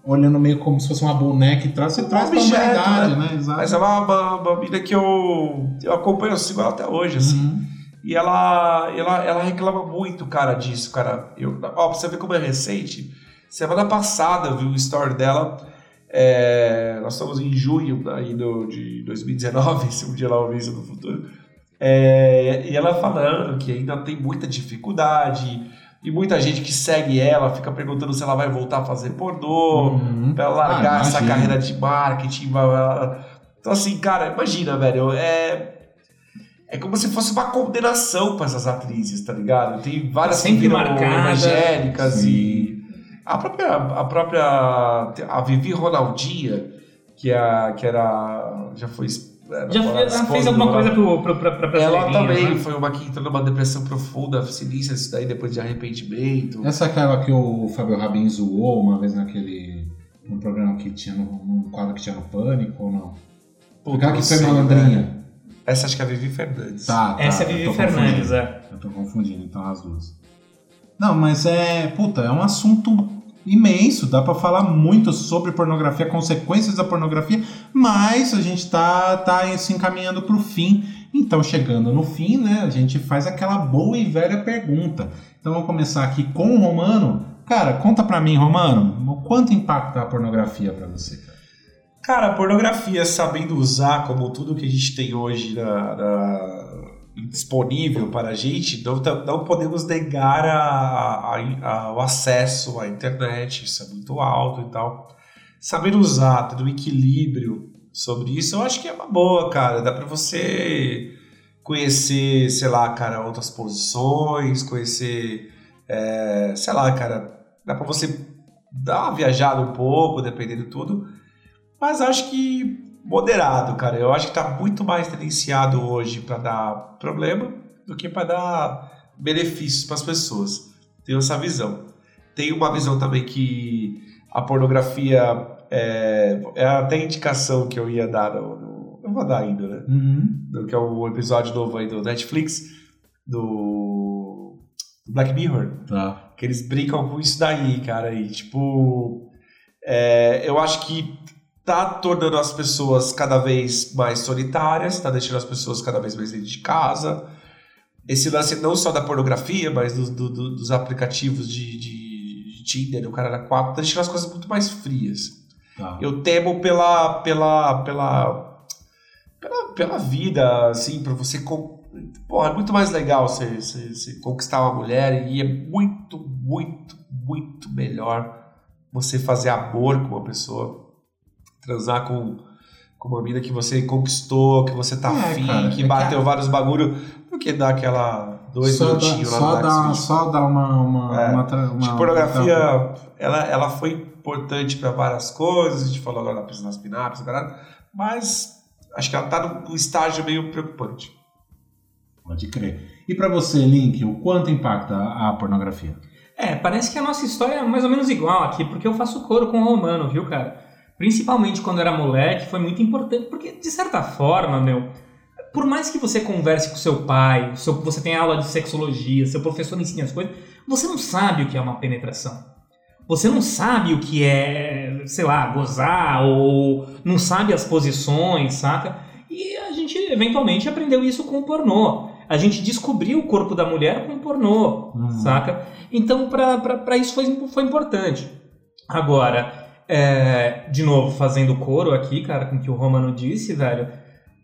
olhando meio como se fosse uma boneca e traz, você Um traz pra objeto, humanidade, né? né? Exato. Mas é uma, uma, uma mina que eu, eu acompanho, eu sigo ela até hoje, assim. Uhum. E ela, ela, ela reclama muito, cara, disso, cara. Eu, ó, pra você ver como é recente, semana passada eu vi um story dela. é, nós estamos em junho do, de 2019, se um dia ela ouvir isso no futuro. É, e ela falando que ainda tem muita dificuldade. E muita gente que segue ela fica perguntando se ela vai voltar a fazer pornô Uhum. pra ela largar Ah, essa carreira de marketing. blá, blá, blá. Então, assim, cara, imagina, velho. É, é como se fosse uma condenação pra essas atrizes, tá ligado? Tem várias Sempre que viram marcada. evangélicas Sim. e. A própria, a própria. A Vivi Ronaldinha, que, é, que era. Já foi. era Já a fez, ela alguma coisa Ronaldo. pro, pro, pra, pra Ela brasileirinhas, também né? foi uma que entrou numa depressão profunda, sinistra, isso daí depois de arrependimento. Essa é aquela que o Fábio Rabin zoou uma vez naquele. no programa que tinha no, num quadro que tinha no Pânico ou não? Puta, Aquela que foi malandrinha. velho. Essa acho que é a Vivi Fernandes. Tá, tá. Essa é a eu Vivi Fernandes, é. Eu tô confundindo, então, as duas. Não, mas é. Puta, é um assunto imenso. Dá pra falar muito sobre pornografia, consequências da pornografia, mas a gente tá, tá se encaminhando pro fim. Então, chegando no fim, né, a gente faz aquela boa e velha pergunta. Então, vamos começar aqui com o Romano. Cara, conta pra mim, Romano, o quanto impacta a pornografia pra você? Cara, a pornografia, sabendo usar como tudo que a gente tem hoje na- na- disponível para a gente, não, ta- não podemos negar a- a- a- o acesso à internet, isso é muito alto e tal. Saber usar, ter um equilíbrio sobre isso, eu acho que é uma boa, cara. Dá para você conhecer, sei lá, cara, outras posições, conhecer, é, sei lá, cara, dá para você dar uma viajada um pouco, dependendo de tudo. Mas acho que moderado, cara. Eu acho que tá muito mais tendenciado hoje para dar problema do que para dar benefícios para as pessoas. Tenho essa visão. Tem uma visão também que a pornografia é, é até a indicação que eu ia dar no, no- eu vou dar ainda, né? Do que é o episódio novo aí do Netflix do Black Mirror Tá. que eles brincam com isso daí, cara. E, tipo, é, eu acho que tá tornando as pessoas cada vez mais solitárias, tá deixando as pessoas cada vez mais dentro de casa. Esse lance não só da pornografia, mas do- do- do- dos aplicativos de, de, de Tinder, o cara da 4, tá deixando as coisas muito mais frias. Tá. Eu temo pela pela pela pela, pela vida, assim, para você con- Porra, é muito mais legal você, você- você conquistar uma mulher e é muito, muito, muito melhor você fazer amor com uma pessoa, transar com, com uma mina que você conquistou, que você tá É, afim, cara, que é bateu que- vários bagulho, do que dar aquela dois só dá, minutinhos lá só no dá, só dá uma. uma, É. uma, uma que pornografia, ela, ela foi importante para várias coisas, a gente falou agora das nas pinaps, caralho, mas acho que ela tá num- estágio meio preocupante. Pode crer. E pra você, Link, o quanto impacta a a pornografia? É, parece que a nossa história é mais ou menos igual aqui, porque eu faço coro com o Romano, viu, cara? Principalmente quando era moleque, foi muito importante, porque de certa forma, meu, por mais que você converse com seu pai, seu, você tenha aula de sexologia, seu professor ensine as coisas, você não sabe o que é uma penetração. Você não sabe o que é, sei lá, gozar ou não sabe as posições, saca? E a gente eventualmente aprendeu isso com o pornô. A gente descobriu o corpo da mulher com o pornô, Uhum. saca? Então, para isso foi, foi importante. Agora, é, de novo, fazendo coro aqui, cara, com o que o Romano disse, velho.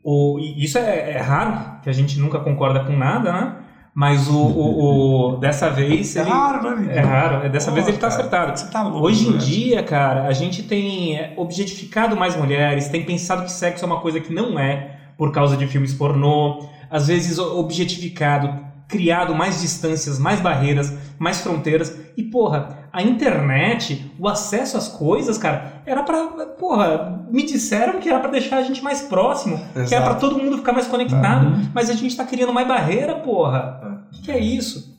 O, isso é, é raro, que a gente nunca concorda com nada, né? Mas o, o- o- dessa vez. É ele- raro, né? É raro, dessa Pô, vez ele tá cara, acertado. Você tá louco. Hoje em dia, cara, a gente tem é, objetificado mais mulheres, tem pensado que sexo é uma coisa que não é por causa de filmes pornô, às vezes objetificado, criado mais distâncias, mais barreiras, mais fronteiras. E, porra, a internet, o acesso às coisas, cara, era pra. Porra, me disseram que era pra deixar a gente mais próximo, que era Exato. pra todo mundo ficar mais conectado, Uhum. mas a gente tá criando mais barreira, porra. O que, que é isso?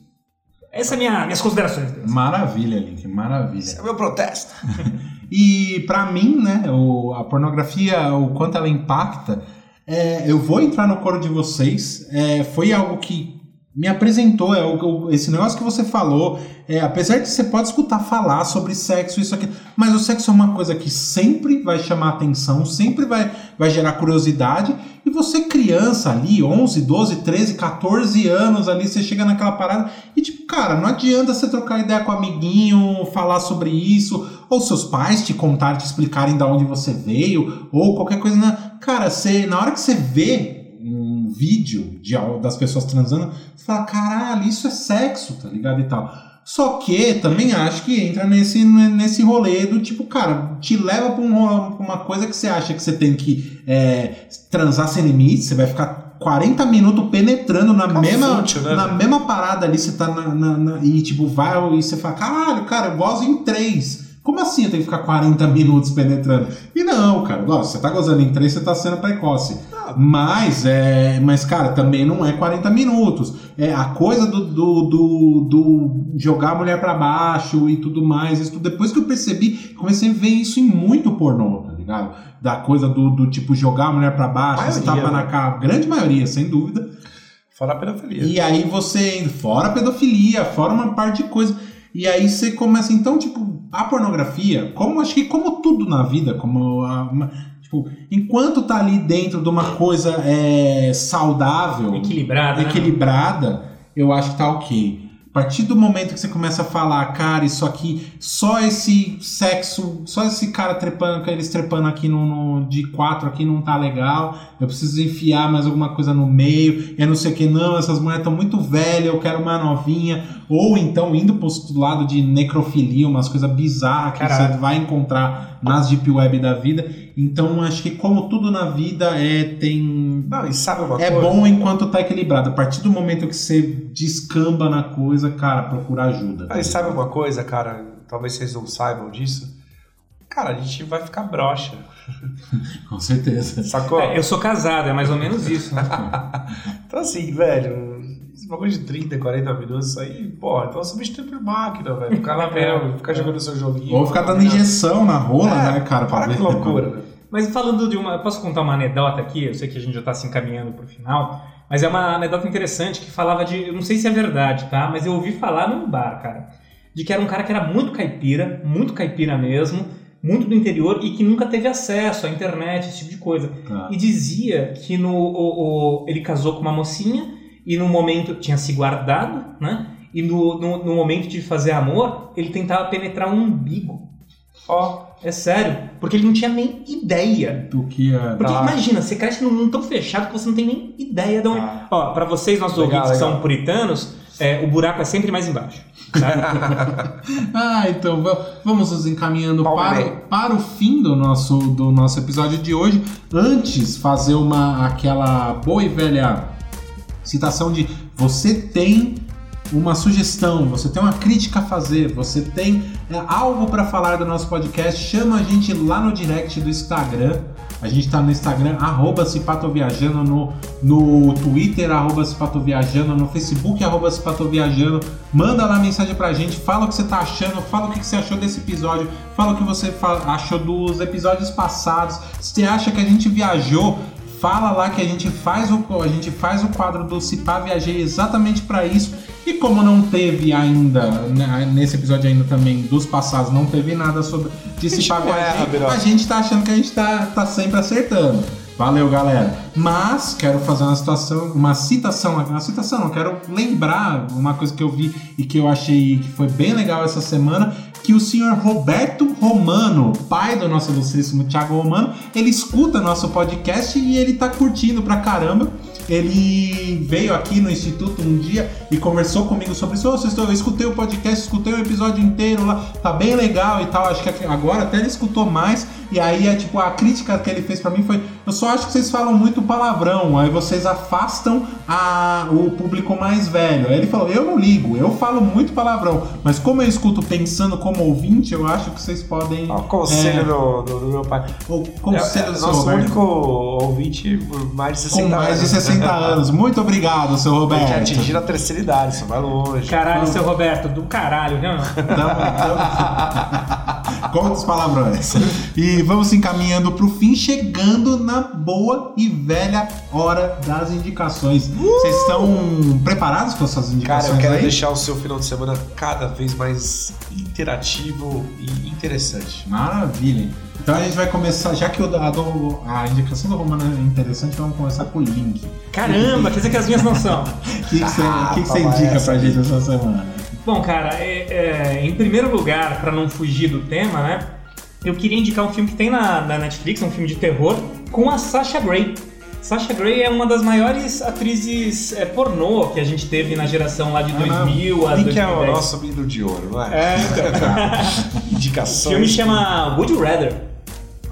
Essa é minha, minhas considerações. Deus. Maravilha, Link, maravilha. Esse é o meu protesto. E pra mim, né, o- a pornografia, o quanto ela impacta, é, eu vou entrar no coro de vocês. é, foi algo que me apresentou, é o- esse negócio que você falou. é, apesar de você pode escutar falar sobre sexo, isso aqui, mas o sexo é uma coisa que sempre vai chamar atenção, sempre vai, vai gerar curiosidade. E você, criança ali, 11, 12, 13, 14 anos ali, você chega naquela parada e, tipo, cara, não adianta você trocar ideia com o amiguinho, falar sobre isso, ou seus pais te contarem, te explicarem de onde você veio, ou qualquer coisa. né? Cara, você, na hora que você vê um vídeo de, das pessoas transando, você fala, caralho, isso é sexo, tá ligado? E tal. Só que também acho que entra nesse, nesse rolê do tipo, cara, te leva pra, um, pra uma coisa que você acha que você tem que é, transar sem limite, você vai ficar 40 minutos penetrando na mesma, né, na mesma parada ali, você tá na, na- na- e tipo, vai e você fala, caralho, cara, eu gozo em três. Como assim eu tenho que ficar 40 minutos penetrando? E não, cara, gosto, você tá gozando em três, você tá sendo precoce. Mas, é, mas, cara, também não é 40 minutos. É a coisa do, do, do, do jogar a mulher pra baixo e tudo mais. Isso, tudo. depois que eu percebi, comecei a ver isso em muito pornô, tá ligado? Da coisa do, do tipo jogar a mulher pra baixo, tapa na né? cara. Grande maioria, sem dúvida. Fora a pedofilia. E aí você, fora a pedofilia, fora uma parte de coisa. E aí você começa, então, tipo, a pornografia, como acho que como tudo na vida, como a, uma- tipo, enquanto tá ali dentro de uma coisa é, saudável, Equilibrada. né? equilibrada, eu acho que tá ok. A partir do momento que você começa a falar, cara, isso aqui, só esse sexo, só esse cara trepando, eles trepando aqui no, no- de quatro aqui não tá legal, eu preciso enfiar mais alguma coisa no meio, e não sei o que, não, essas mulheres estão muito velhas, eu quero uma novinha, ou então indo pro lado de necrofilia, umas coisas bizarras que Caralho. você vai encontrar nas deep web da vida. Então acho que como tudo na vida é tem Não, e sabe uma é coisa? bom enquanto tá equilibrado. A partir do momento que você descamba na coisa, cara, procura ajuda. tá Ah, e sabe uma coisa, cara? Talvez vocês não saibam disso. Cara, a gente vai ficar broxa. Com certeza. Sacou? É, eu sou casado, é mais ou menos isso, né? Então assim, velho, esse bagulho de 30, 40 minutos, isso aí, pô, então substitui por máquina, velho. Ficar lá mesmo, ficar jogando seu joguinho. Ou ficar dando injeção na rola, É, né, cara? pra Para ver. que loucura, né? Mas falando de uma. Posso contar uma anedota aqui? Eu sei que a gente já está se encaminhando para o final. Mas é uma anedota interessante que falava de. Eu não sei se é verdade, tá? Mas eu ouvi falar num bar, cara. De que era um cara que era muito caipira, muito caipira mesmo, muito do interior e que nunca teve acesso à internet, esse tipo de coisa. Tá. E dizia que no, o- o- ele casou com uma mocinha e no momento tinha se guardado, né? E no, no, no momento de fazer amor, ele tentava penetrar um umbigo. Ó, É sério, porque ele não tinha nem ideia. Do que é. Porque Tá. imagina, você cresce num mundo tão fechado que você não tem nem ideia de onde. Ah. Ó, pra vocês, nossos Legal, ouvintes que legal. são puritanos, é, o buraco é sempre mais embaixo. Ah, então va- vamos nos encaminhando para, para o fim do nosso, do nosso episódio de hoje. Antes, fazer uma aquela boa e velha citação de você tem uma sugestão, você tem uma crítica a fazer, você tem é, algo para falar do nosso podcast, chama a gente lá no direct do Instagram. A gente tá no Instagram, arroba Cipatoviajando, no, no Twitter, arroba Cipatoviajando, no Facebook, arroba Cipatoviajando. Manda lá mensagem pra gente, fala o que você tá achando, fala o que você achou desse episódio, fala o que você achou dos episódios passados. Se você acha que a gente viajou, fala lá que a gente faz o, a gente faz o quadro do Cipá Viajei exatamente para isso. E como não teve ainda, né, nesse episódio ainda também dos passados, não teve nada sobre de se pagar. a gente tá achando que a gente tá, tá sempre acertando. Valeu, galera. Mas quero fazer uma situação, uma citação, uma citação, não quero lembrar uma coisa que eu vi e que eu achei que foi bem legal essa semana, que o senhor Roberto Romano, pai do nosso ilustríssimo Thiago Romano, ele escuta nosso podcast e ele tá curtindo pra caramba. Ele veio aqui no Instituto um dia e conversou comigo sobre isso. Estão- eu escutei o podcast, escutei o episódio inteiro lá, tá bem legal e tal. Acho que agora até ele escutou mais. E aí é tipo, a crítica que ele fez pra mim foi: eu só acho que vocês falam muito palavrão, aí vocês afastam a, o público mais velho. Aí ele falou: eu não ligo, eu falo muito palavrão, mas como eu escuto pensando como ouvinte, eu acho que vocês podem. O conselho é, do, do- do meu pai. O conselho é, é do seu nosso Roberto. único ouvinte por mais de 60 Com mais de anos. 60 anos. Muito obrigado, seu Tem que Roberto. atingir a terceira idade, isso vai longe. Caralho, seu Roberto, do caralho, viu? Quantos palavrões? E vamos se encaminhando pro fim, chegando na boa e velha hora das indicações. Vocês estão preparados com essas Cara, indicações eu quero aí? deixar o seu final de semana cada vez mais interativo e interessante. Maravilha. Então a gente vai começar, já que o a, do- a indicação do Romano é interessante, vamos começar com o link. Caramba, quer dizer que as minhas não são. O que você Ah, que que indica essa pra gente essa semana? Bom, cara, é- é, em primeiro lugar, pra não fugir do tema, né? Eu queria indicar um filme que tem na, na Netflix, um filme de terror, com a Sasha Grey. Sasha Grey é uma das maiores atrizes é, pornô que a gente teve na geração lá de Ah, 2000 a Link é 2010. o nosso menino de ouro, não é? É, então. O Indicação. filme chama Would You Rather.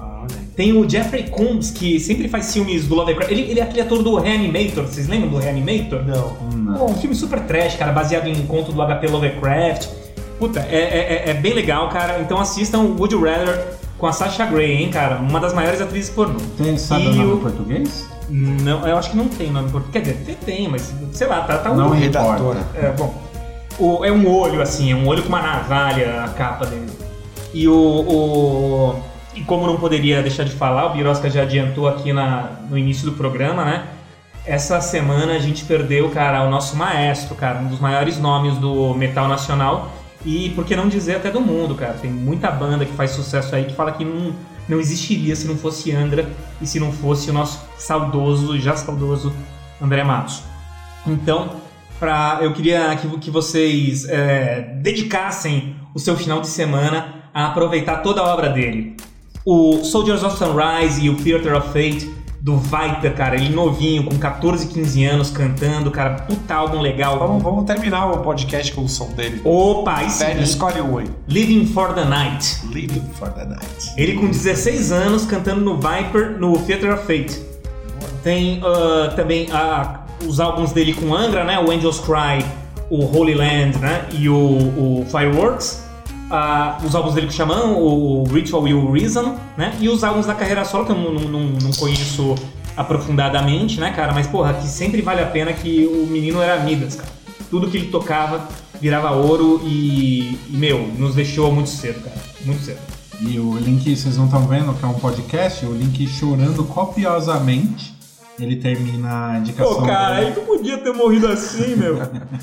Ah. Tem o Jeffrey Combs, que sempre faz filmes do Lovecraft. Ele, ele é aquele ator do Reanimator, vocês lembram do Reanimator? Não. Não. Pô, um filme super trash, cara, baseado em conto do HP Lovecraft. Puta, é, é- é- é bem legal, cara. Então assistam o Would You Rather com a Sasha Grey, hein, cara? Uma das maiores atrizes pornô. Tem, sabe E o nome em português? Não, eu acho que não tem nome em português. Quer dizer, tem, mas sei lá, tá, tá um. Não redator. É, bom. O- é um olho, assim, é um olho com uma navalha a capa dele. E o. o- e como não poderia deixar de falar, o Birosca já adiantou aqui na, no início do programa, né? Essa semana a gente perdeu, cara, o nosso maestro, cara, um dos maiores nomes do metal nacional. E por que não dizer até do mundo, cara? Tem muita banda que faz sucesso aí que fala que não, não existiria se não fosse Angra e se não fosse o nosso saudoso, já saudoso André Matos. Então, pra, eu queria que, que vocês é, dedicassem o seu final de semana a aproveitar toda a obra dele. O Soldiers of Sunrise e o Theater of Fate do Vaita, cara, ele novinho, com 14, 15 anos, cantando, cara, puta álbum legal. Vamos, vamos terminar o podcast com o som dele. Opa, sim. Velho, escolhe um aí. Living for the Night. Living for the Night. Ele com 16 anos cantando no Viper no Theater of Fate. Tem ah, também ah, os álbuns dele com Angra, né? O Angels Cry, o Holy Land, né? E o, o Fireworks. Ah, os álbuns dele o Xamã, o Ritual e o Reason, né? E os álbuns da carreira solo, que eu não, não, não conheço aprofundadamente, né, cara? Mas, porra, que sempre vale a pena que o menino era Midas, cara. Tudo que ele tocava virava ouro e, e, meu, nos deixou muito cedo, cara. Muito cedo. E o link, vocês não estão vendo que é um podcast, o link chorando copiosamente. Ele termina a indicação. Pô, cara, ele não podia ter morrido assim, meu.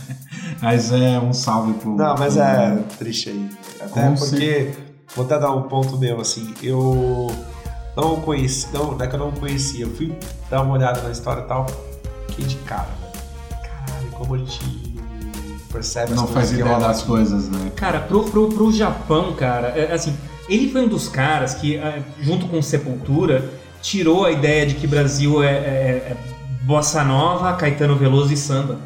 Mas é um salve pro. Não, mas é triste aí. Até Com porque, vou até dar um ponto meu, assim, eu não conheci, não, não é que eu não conhecia, eu fui dar uma olhada na história e tal, fiquei de cara, velho. Caralho, como a gente percebe as Não faz que ideia das aqui. coisas, né? Cara, pro, pro, pro Japão, cara, é, assim, ele foi um dos caras que, é, junto com Sepultura, tirou a ideia de que Brasil é, é- é bossa nova, Caetano Veloso e samba,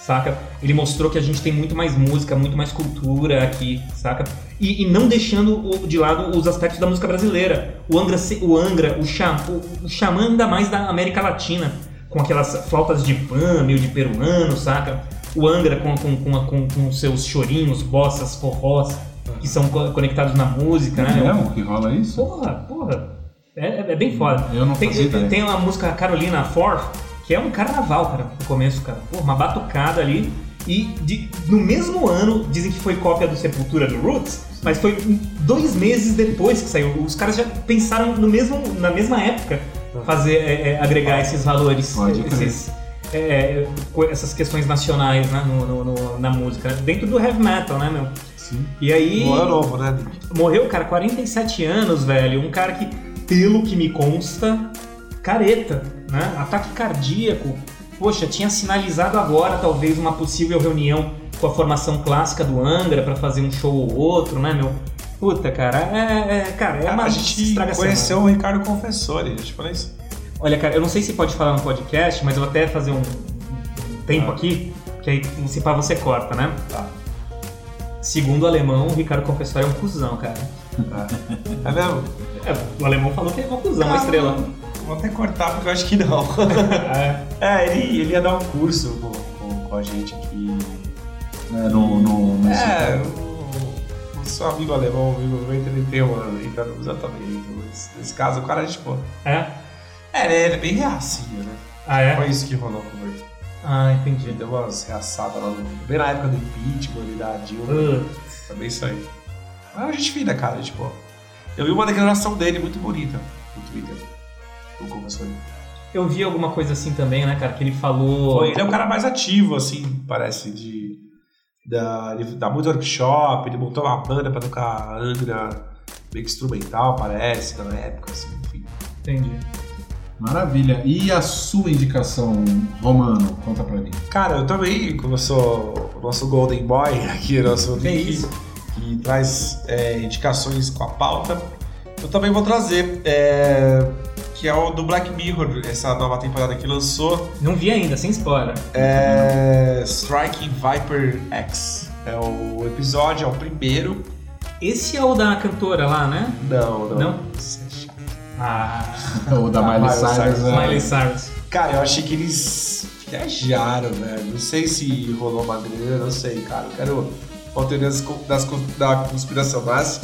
saca? Ele mostrou que a gente tem muito mais música, muito mais cultura aqui, saca? E, e não deixando o- de lado os aspectos da música brasileira. O Angra, o, Angra, o, Xa- o, o Xamã ainda mais da América Latina, com aquelas flautas de pan, meio de peruano, saca? O Angra com, com, com, com, com seus chorinhos, bossas, forrós, que são co- conectados na música, né? É mesmo que rola isso? Porra, porra. É, é- é bem foda. Eu não tem, fazia ideia. tem uma música Carolina Forth, que é um carnaval, cara, no começo, cara. Pô, uma batucada ali. E de- no mesmo ano, dizem que foi cópia do Sepultura do Roots, mas foi dois meses depois que saiu. Os caras já pensaram no mesmo, na mesma época fazer, é, é, agregar esses valores. Pode crer. esses- é, co- essas questões nacionais né, no- no- no- na música, né? dentro do heavy metal, né, meu? Sim. E aí. No ano novo, né? Morreu, cara, 47 anos, velho. Um cara que, pelo que me consta, careta, né? Ataque cardíaco. Poxa, tinha sinalizado agora talvez uma possível reunião com a formação clássica do Angra pra fazer um show ou outro, né, meu? Puta, cara, é, é- cara, é uma a gente estragação. conheceu o Ricardo Confessori, a gente falou isso. Olha, cara, eu não sei se pode falar no podcast, mas eu vou até fazer um, um tempo Ah. aqui, que aí se pá você corta, né? Tá. Segundo o alemão, o Ricardo Confessori é um cuzão, cara. É mesmo? É, o alemão falou que é um cuzão, uma estrela. Vou até cortar porque eu acho que não. É. é, ele, ele ia dar um curso com, com, com a gente aqui. É, no, no, no É, o, o seu amigo alemão, o amigo meu, ele tem uma. Ele tá no exatamente. Nesse, nesse caso, o cara, tipo. É? É, ele é- ele é bem reacinho, né? Ah, é? Foi isso que rolou com ele. Ah, entendi. Ele deu umas reaçadas lá no. Bem na época do impeachment ali da Dilma. Uh, Também isso aí. Mas a gente fina, cara, tipo. Eu vi uma declaração dele muito bonita no Twitter. Do confessor. eu vi alguma coisa assim também, né, cara? Que ele falou. Foi, ele é o cara mais ativo, assim, parece, de. Da, ele dá muito workshop, ele montou uma banda pra tocar Angra, meio que instrumental, parece, na época, assim, enfim. Entendi. Maravilha. E a sua indicação, Romano? Conta pra mim. Cara, eu também, como eu sou o nosso Golden Boy aqui, nosso Que Nick, isso? Que traz é, indicações com a pauta, eu também vou trazer, é, que é o do Black Mirror, essa nova temporada que lançou, Não vi ainda, sem spoiler. é Striking Viper X. É o episódio, é o primeiro. Esse é o da cantora lá, né? Não, não. Não? Ah, O da Miley Miley Cyrus. Cyrus. é- Miley Cyrus. Cara, eu achei que eles viajaram, velho. Não sei se rolou uma grana, não sei, cara. Eu quero uma teoria das, da conspiração, mas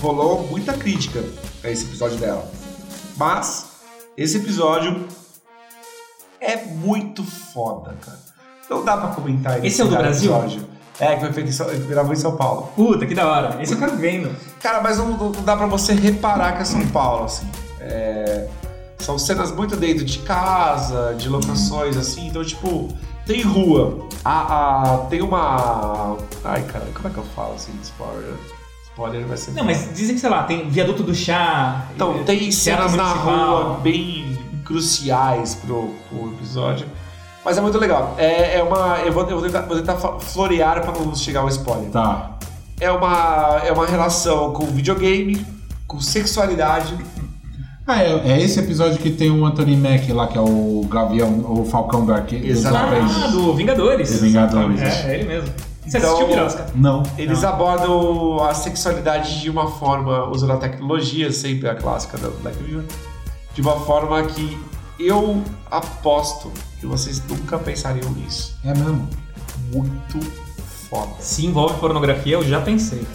rolou muita crítica a esse episódio dela. Mas esse episódio é muito foda, cara. Não dá pra comentar Esse é o do Brasil? episódio. É, que foi feito em São, gravou em São Paulo. Puta, que da hora. Esse eu quero vendo. Cara, mas não, não dá pra você reparar que é São Paulo, assim. É, são cenas muito dentro de casa, de locações, assim. Então, tipo, tem rua. A, a- tem uma... Ai, cara, como é que eu falo, assim, spoiler? Spoiler vai ser... Não, mas dizem que, sei lá, tem viaduto do chá. Então, eh, tem cenas na rua bem cruciais pro, pro episódio. Mas é muito legal. É, é uma... Eu vou, eu vou tentar, vou tentar florear pra não chegar ao spoiler. Tá. É uma, é uma relação com videogame, com sexualidade, Ah, é, é esse episódio que tem o Anthony Mack lá, que é o Gavião, o Falcão do Arqueiro. Exatamente. Ah, do Vingadores. Do Vingadores. É, é ele mesmo. Você Então- assistiu Birosca? Não. Eles abordam a sexualidade de uma forma, usando a tecnologia, sempre a clássica da Black Mirror, de uma forma que eu aposto que vocês nunca pensariam nisso. É mesmo. Muito foda. Se envolve pornografia, eu já pensei.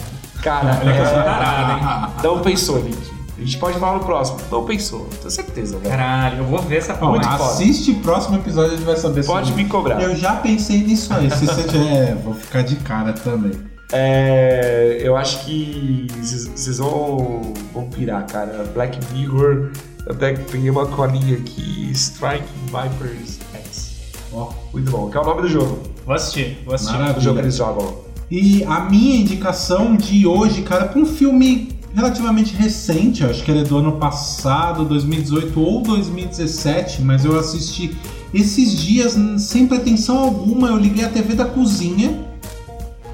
Cara, sou é, tarado, hein? não pensou, Nick. A gente pode falar no próximo. Não pensou, tenho certeza, velho. Caralho, eu vou ver essa porra. Muito foda. assiste o próximo episódio e vai saber Pode sobre me cobrar. Eu já pensei nisso aí. Se você tiver, vou ficar de cara também. É, eu acho que vocês vão, vão pirar, cara. Black Mirror, até peguei uma colinha aqui, Striking Vipers X. Ó, Muito bom, que é o nome do jogo. Vou assistir, vou assistir. Maravilha. O jogo que eles jogam. E a minha indicação de hoje, cara, para um filme relativamente recente, acho que ele é do ano passado, 2018 ou 2017, mas eu assisti esses dias sem pretensão alguma. Eu liguei a TV da cozinha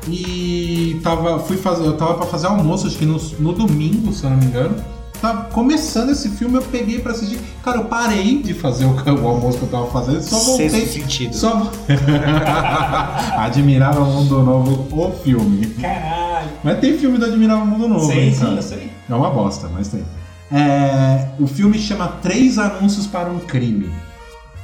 e tava, fui fazer, eu tava para fazer almoço, acho que no, no domingo, se eu não me engano. Tava começando esse filme, eu peguei pra assistir. Cara, eu parei de fazer o, o almoço que eu tava fazendo, só voltei. Sexto sentido. Só. Admirável Mundo Novo, o filme. Caralho. Mas tem filme do Admirável Mundo Novo, Sei, hein, sim, cara? eu sei. É uma bosta, mas tem. É, o filme chama Três Anúncios para um Crime.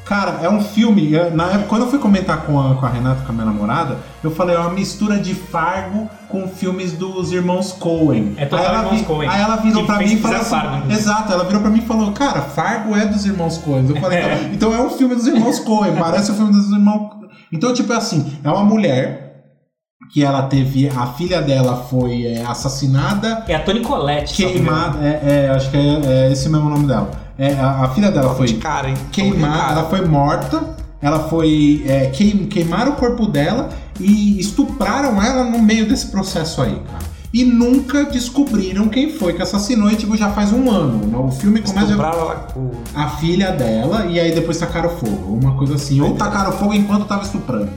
Cara, é um filme. Na época, quando eu fui comentar com a, com a Renata, com a minha namorada, eu falei, é uma mistura de Fargo com filmes dos irmãos Coen. É total aí ela irmãos vi- Coen. Aí ela virou pra mim e falou assim. Fargo. Exato, ela virou pra mim e falou, cara, Fargo é dos irmãos Coen. Eu falei, então, então é um filme dos irmãos Coen, parece o filme dos irmãos. Então, tipo, é assim, é uma mulher que ela teve. A filha dela foi é, assassinada É a Toni Collette. queimada. É, é, acho que é, é esse mesmo nome dela. É, a, a filha dela Foi de cara, hein? queimada, ela foi morta ela foi. É, queim, queimaram o corpo dela e estupraram ela no meio desse processo aí, cara. E nunca descobriram quem foi que assassinou, e tipo, já faz um ano. O filme começa. Estupraram ela com... A filha dela, e aí depois tacaram fogo. Uma coisa assim. Ou tacaram fogo enquanto tava estuprando.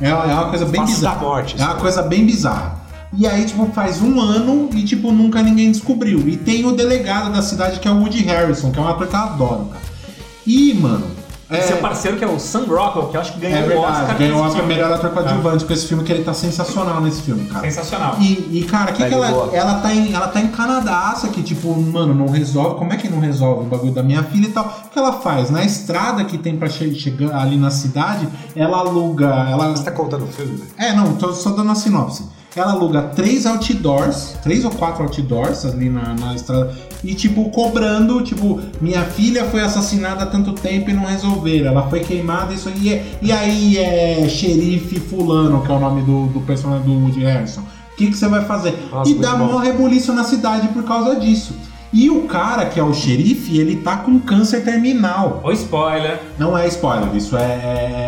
É, é uma coisa bem bizarra. morte, É uma assim. coisa bem bizarra. E aí, tipo, faz um ano e, tipo, nunca ninguém descobriu. E tem o delegado da cidade que é o Woody Harrison, que é um ator que eu adoro, cara. E, mano. É, Seu parceiro que é o Sam Rockwell, que eu acho que ganhou é o verdade, Oscar. ganhou o Oscar melhor ator coadjuvante com esse filme, que ele tá sensacional nesse filme, cara. Sensacional. E, e, cara, o que, Tá que ela. boa. Ela tá, em, ela tá em Canadaça, que, tipo, mano, não resolve. Como é que não resolve o bagulho da minha filha e tal? O que ela faz? Na estrada que tem pra che chegar ali na cidade, ela aluga. Ela, Você tá contando o filme? né? é, não, tô só dando a sinopse. Ela aluga três outdoors, três ou quatro outdoors ali na, na estrada, e tipo, cobrando, tipo, minha filha foi assassinada há tanto tempo e não resolveram. Ela foi queimada, isso aí. é- E aí é xerife fulano, que é o nome do, do personagem do Woody Harrison. O que, que você vai fazer? Nossa, e dá mó rebuliço na cidade por causa disso. E o cara, que é o xerife, ele tá com câncer terminal. O spoiler. Não é spoiler, isso é,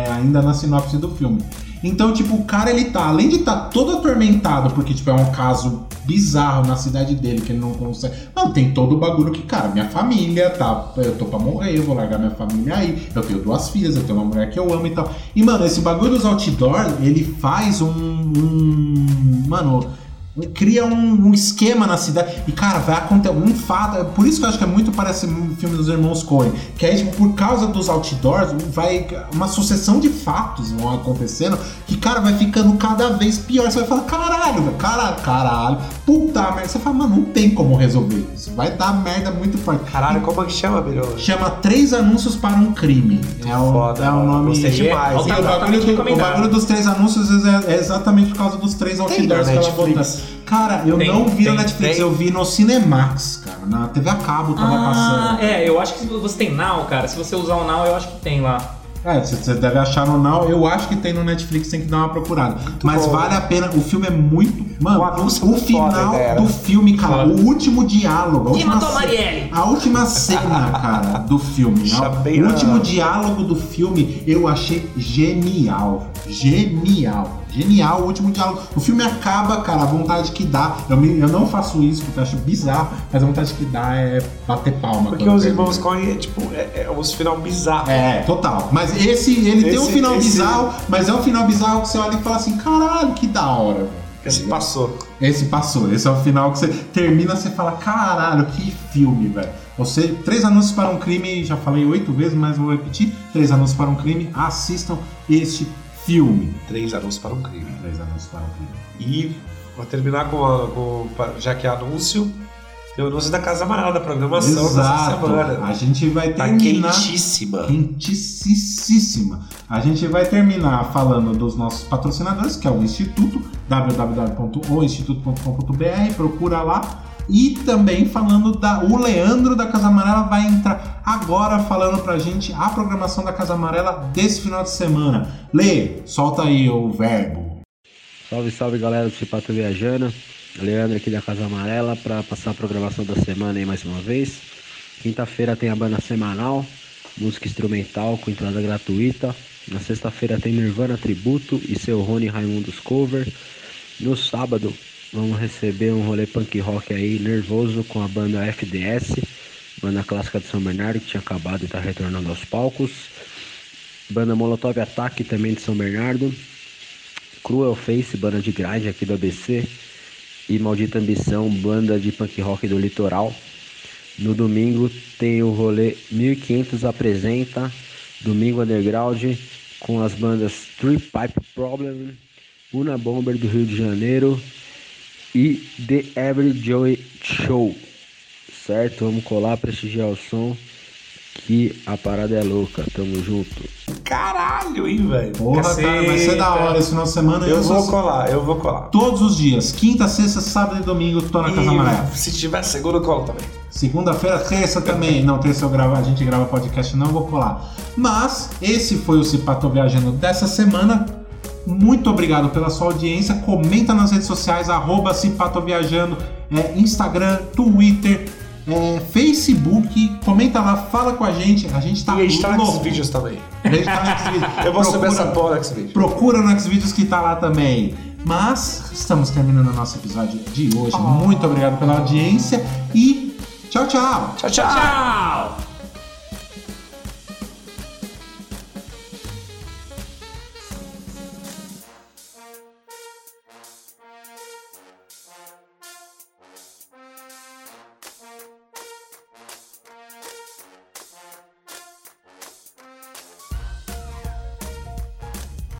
é ainda na sinopse do filme. Então, tipo, o cara, ele tá, além de estar tá todo atormentado, porque, tipo, é um caso bizarro na cidade dele, que ele não consegue. Não, tem todo o bagulho que, cara, minha família tá. Eu tô pra morrer, eu vou largar minha família aí. Eu tenho duas filhas, eu tenho uma mulher que eu amo e tal. E, mano, esse bagulho dos outdoor, ele faz um. um mano. Cria um, um esquema na cidade. E, cara, vai acontecer um fato. é Por isso que eu acho que é muito parece um filme dos irmãos Coen. Que aí, tipo, por causa dos outdoors, vai. Uma sucessão de fatos vão acontecendo. Que, cara, vai ficando cada vez pior. Você vai falar, caralho, velho, caralho, caralho. Puta merda. Você fala, mano, não tem como resolver isso. Vai dar merda muito forte. Caralho, como é que chama, Birola? Chama Três Anúncios para um Crime. É o, Foda, é o nome. Gostei E demais. o, bagulho do, o bagulho dos três anúncios é, é exatamente por causa dos três Tem outdoors que ela botou. Cara, eu Tem, não vi tem, no Netflix, tem. eu vi no Cinemax, cara. Na TV a cabo tava Ah, passando. é, eu acho que você tem Now, cara. Se você usar o Now, eu acho que tem lá. É, você você deve achar no Now. Eu acho que tem no Netflix, tem que dar uma procurada. Mas bom. vale a pena, o filme é muito. Mano, O é o muito foda, final do filme, cara, Foda. o último diálogo. a Quem última matou a ce- Marielle? A última cena, cara, do filme. O na- último diálogo do filme eu achei genial. Genial. Genial o último diálogo. O filme acaba, cara, a vontade que dá. Eu, me- eu não faço isso porque eu acho bizarro, mas a vontade que dá é bater palma. Porque os irmãos Coen é tipo, é, é final bizarro. É, total. Mas esse, ele tem um Esse- final esse- bizarro, mas é um final bizarro que você olha e fala assim, caralho, que da hora. Esse passou. Esse passou, esse é o final que você termina, você fala, caralho, que filme, velho. Você, Três Anúncios para um Crime, já falei oito vezes, mas vou repetir. Três Anúncios para um Crime, assistam este filme. Três anúncios para um crime. Três Anúncios para um Crime. E vou terminar com, a, com já que é anúncio, tem o anúncio da Casa Amarela da programação Exato. semana. A gente vai Tá terminar... quentíssima. quentíssima. A gente vai terminar falando dos nossos patrocinadores, que é o Instituto, www.oinstituto.com.br, procura lá. E também falando da. O Leandro da Casa Amarela vai entrar agora falando pra gente a programação da Casa Amarela desse final de semana. Lê, solta aí o verbo. Salve, salve galera do Cipato Viajando. Leandro aqui da Casa Amarela para passar a programação da semana aí mais uma vez. Quinta-feira tem a banda semanal, música instrumental com entrada gratuita. Na sexta-feira tem Nirvana Tributo e seu Rony Raimundos Cover. No sábado vamos receber um rolê punk rock aí nervoso com a banda FDS, banda clássica de São Bernardo que tinha acabado e está retornando aos palcos. Banda Molotov Ataque também de São Bernardo. Cruel Face, banda de grind aqui do ABC, e Maldita Ambição, banda de punk rock do litoral. No domingo tem o rolê 1500 apresenta, Domingo Underground, com as bandas Three Pipe Problem, Una Bomber do Rio de Janeiro e The Every Joy Show. Certo? Vamos colar, prestigiar o som, que a parada é louca. Tamo junto. Caralho, hein, velho? Porra, cara, vai ser da hora esse final de semana. Eu sou- vou colar, eu vou colar. Todos os dias, quinta, sexta, sábado e domingo, tô na Casa Amarela. E se tiver seguro, eu colo também. Segunda-feira, terça também. Não, terça eu gravo, a gente grava podcast, não vou colar. Mas esse foi o Cipato Viajando dessa semana. Muito obrigado pela sua audiência. Comenta nas redes sociais, arroba Cipato Viajando, é, Instagram, Twitter, é, Facebook. Comenta lá, fala com a gente. A gente tá e a gente tá nesses louco. vídeos também. A gente tá no Xvideos. Eu vou subir Procura- essa porra no Xvideos. Procura no Xvideos que tá lá também. Mas estamos terminando o nosso episódio de hoje. Muito obrigado pela audiência e tchau, tchau. Tchau, tchau. Tchau!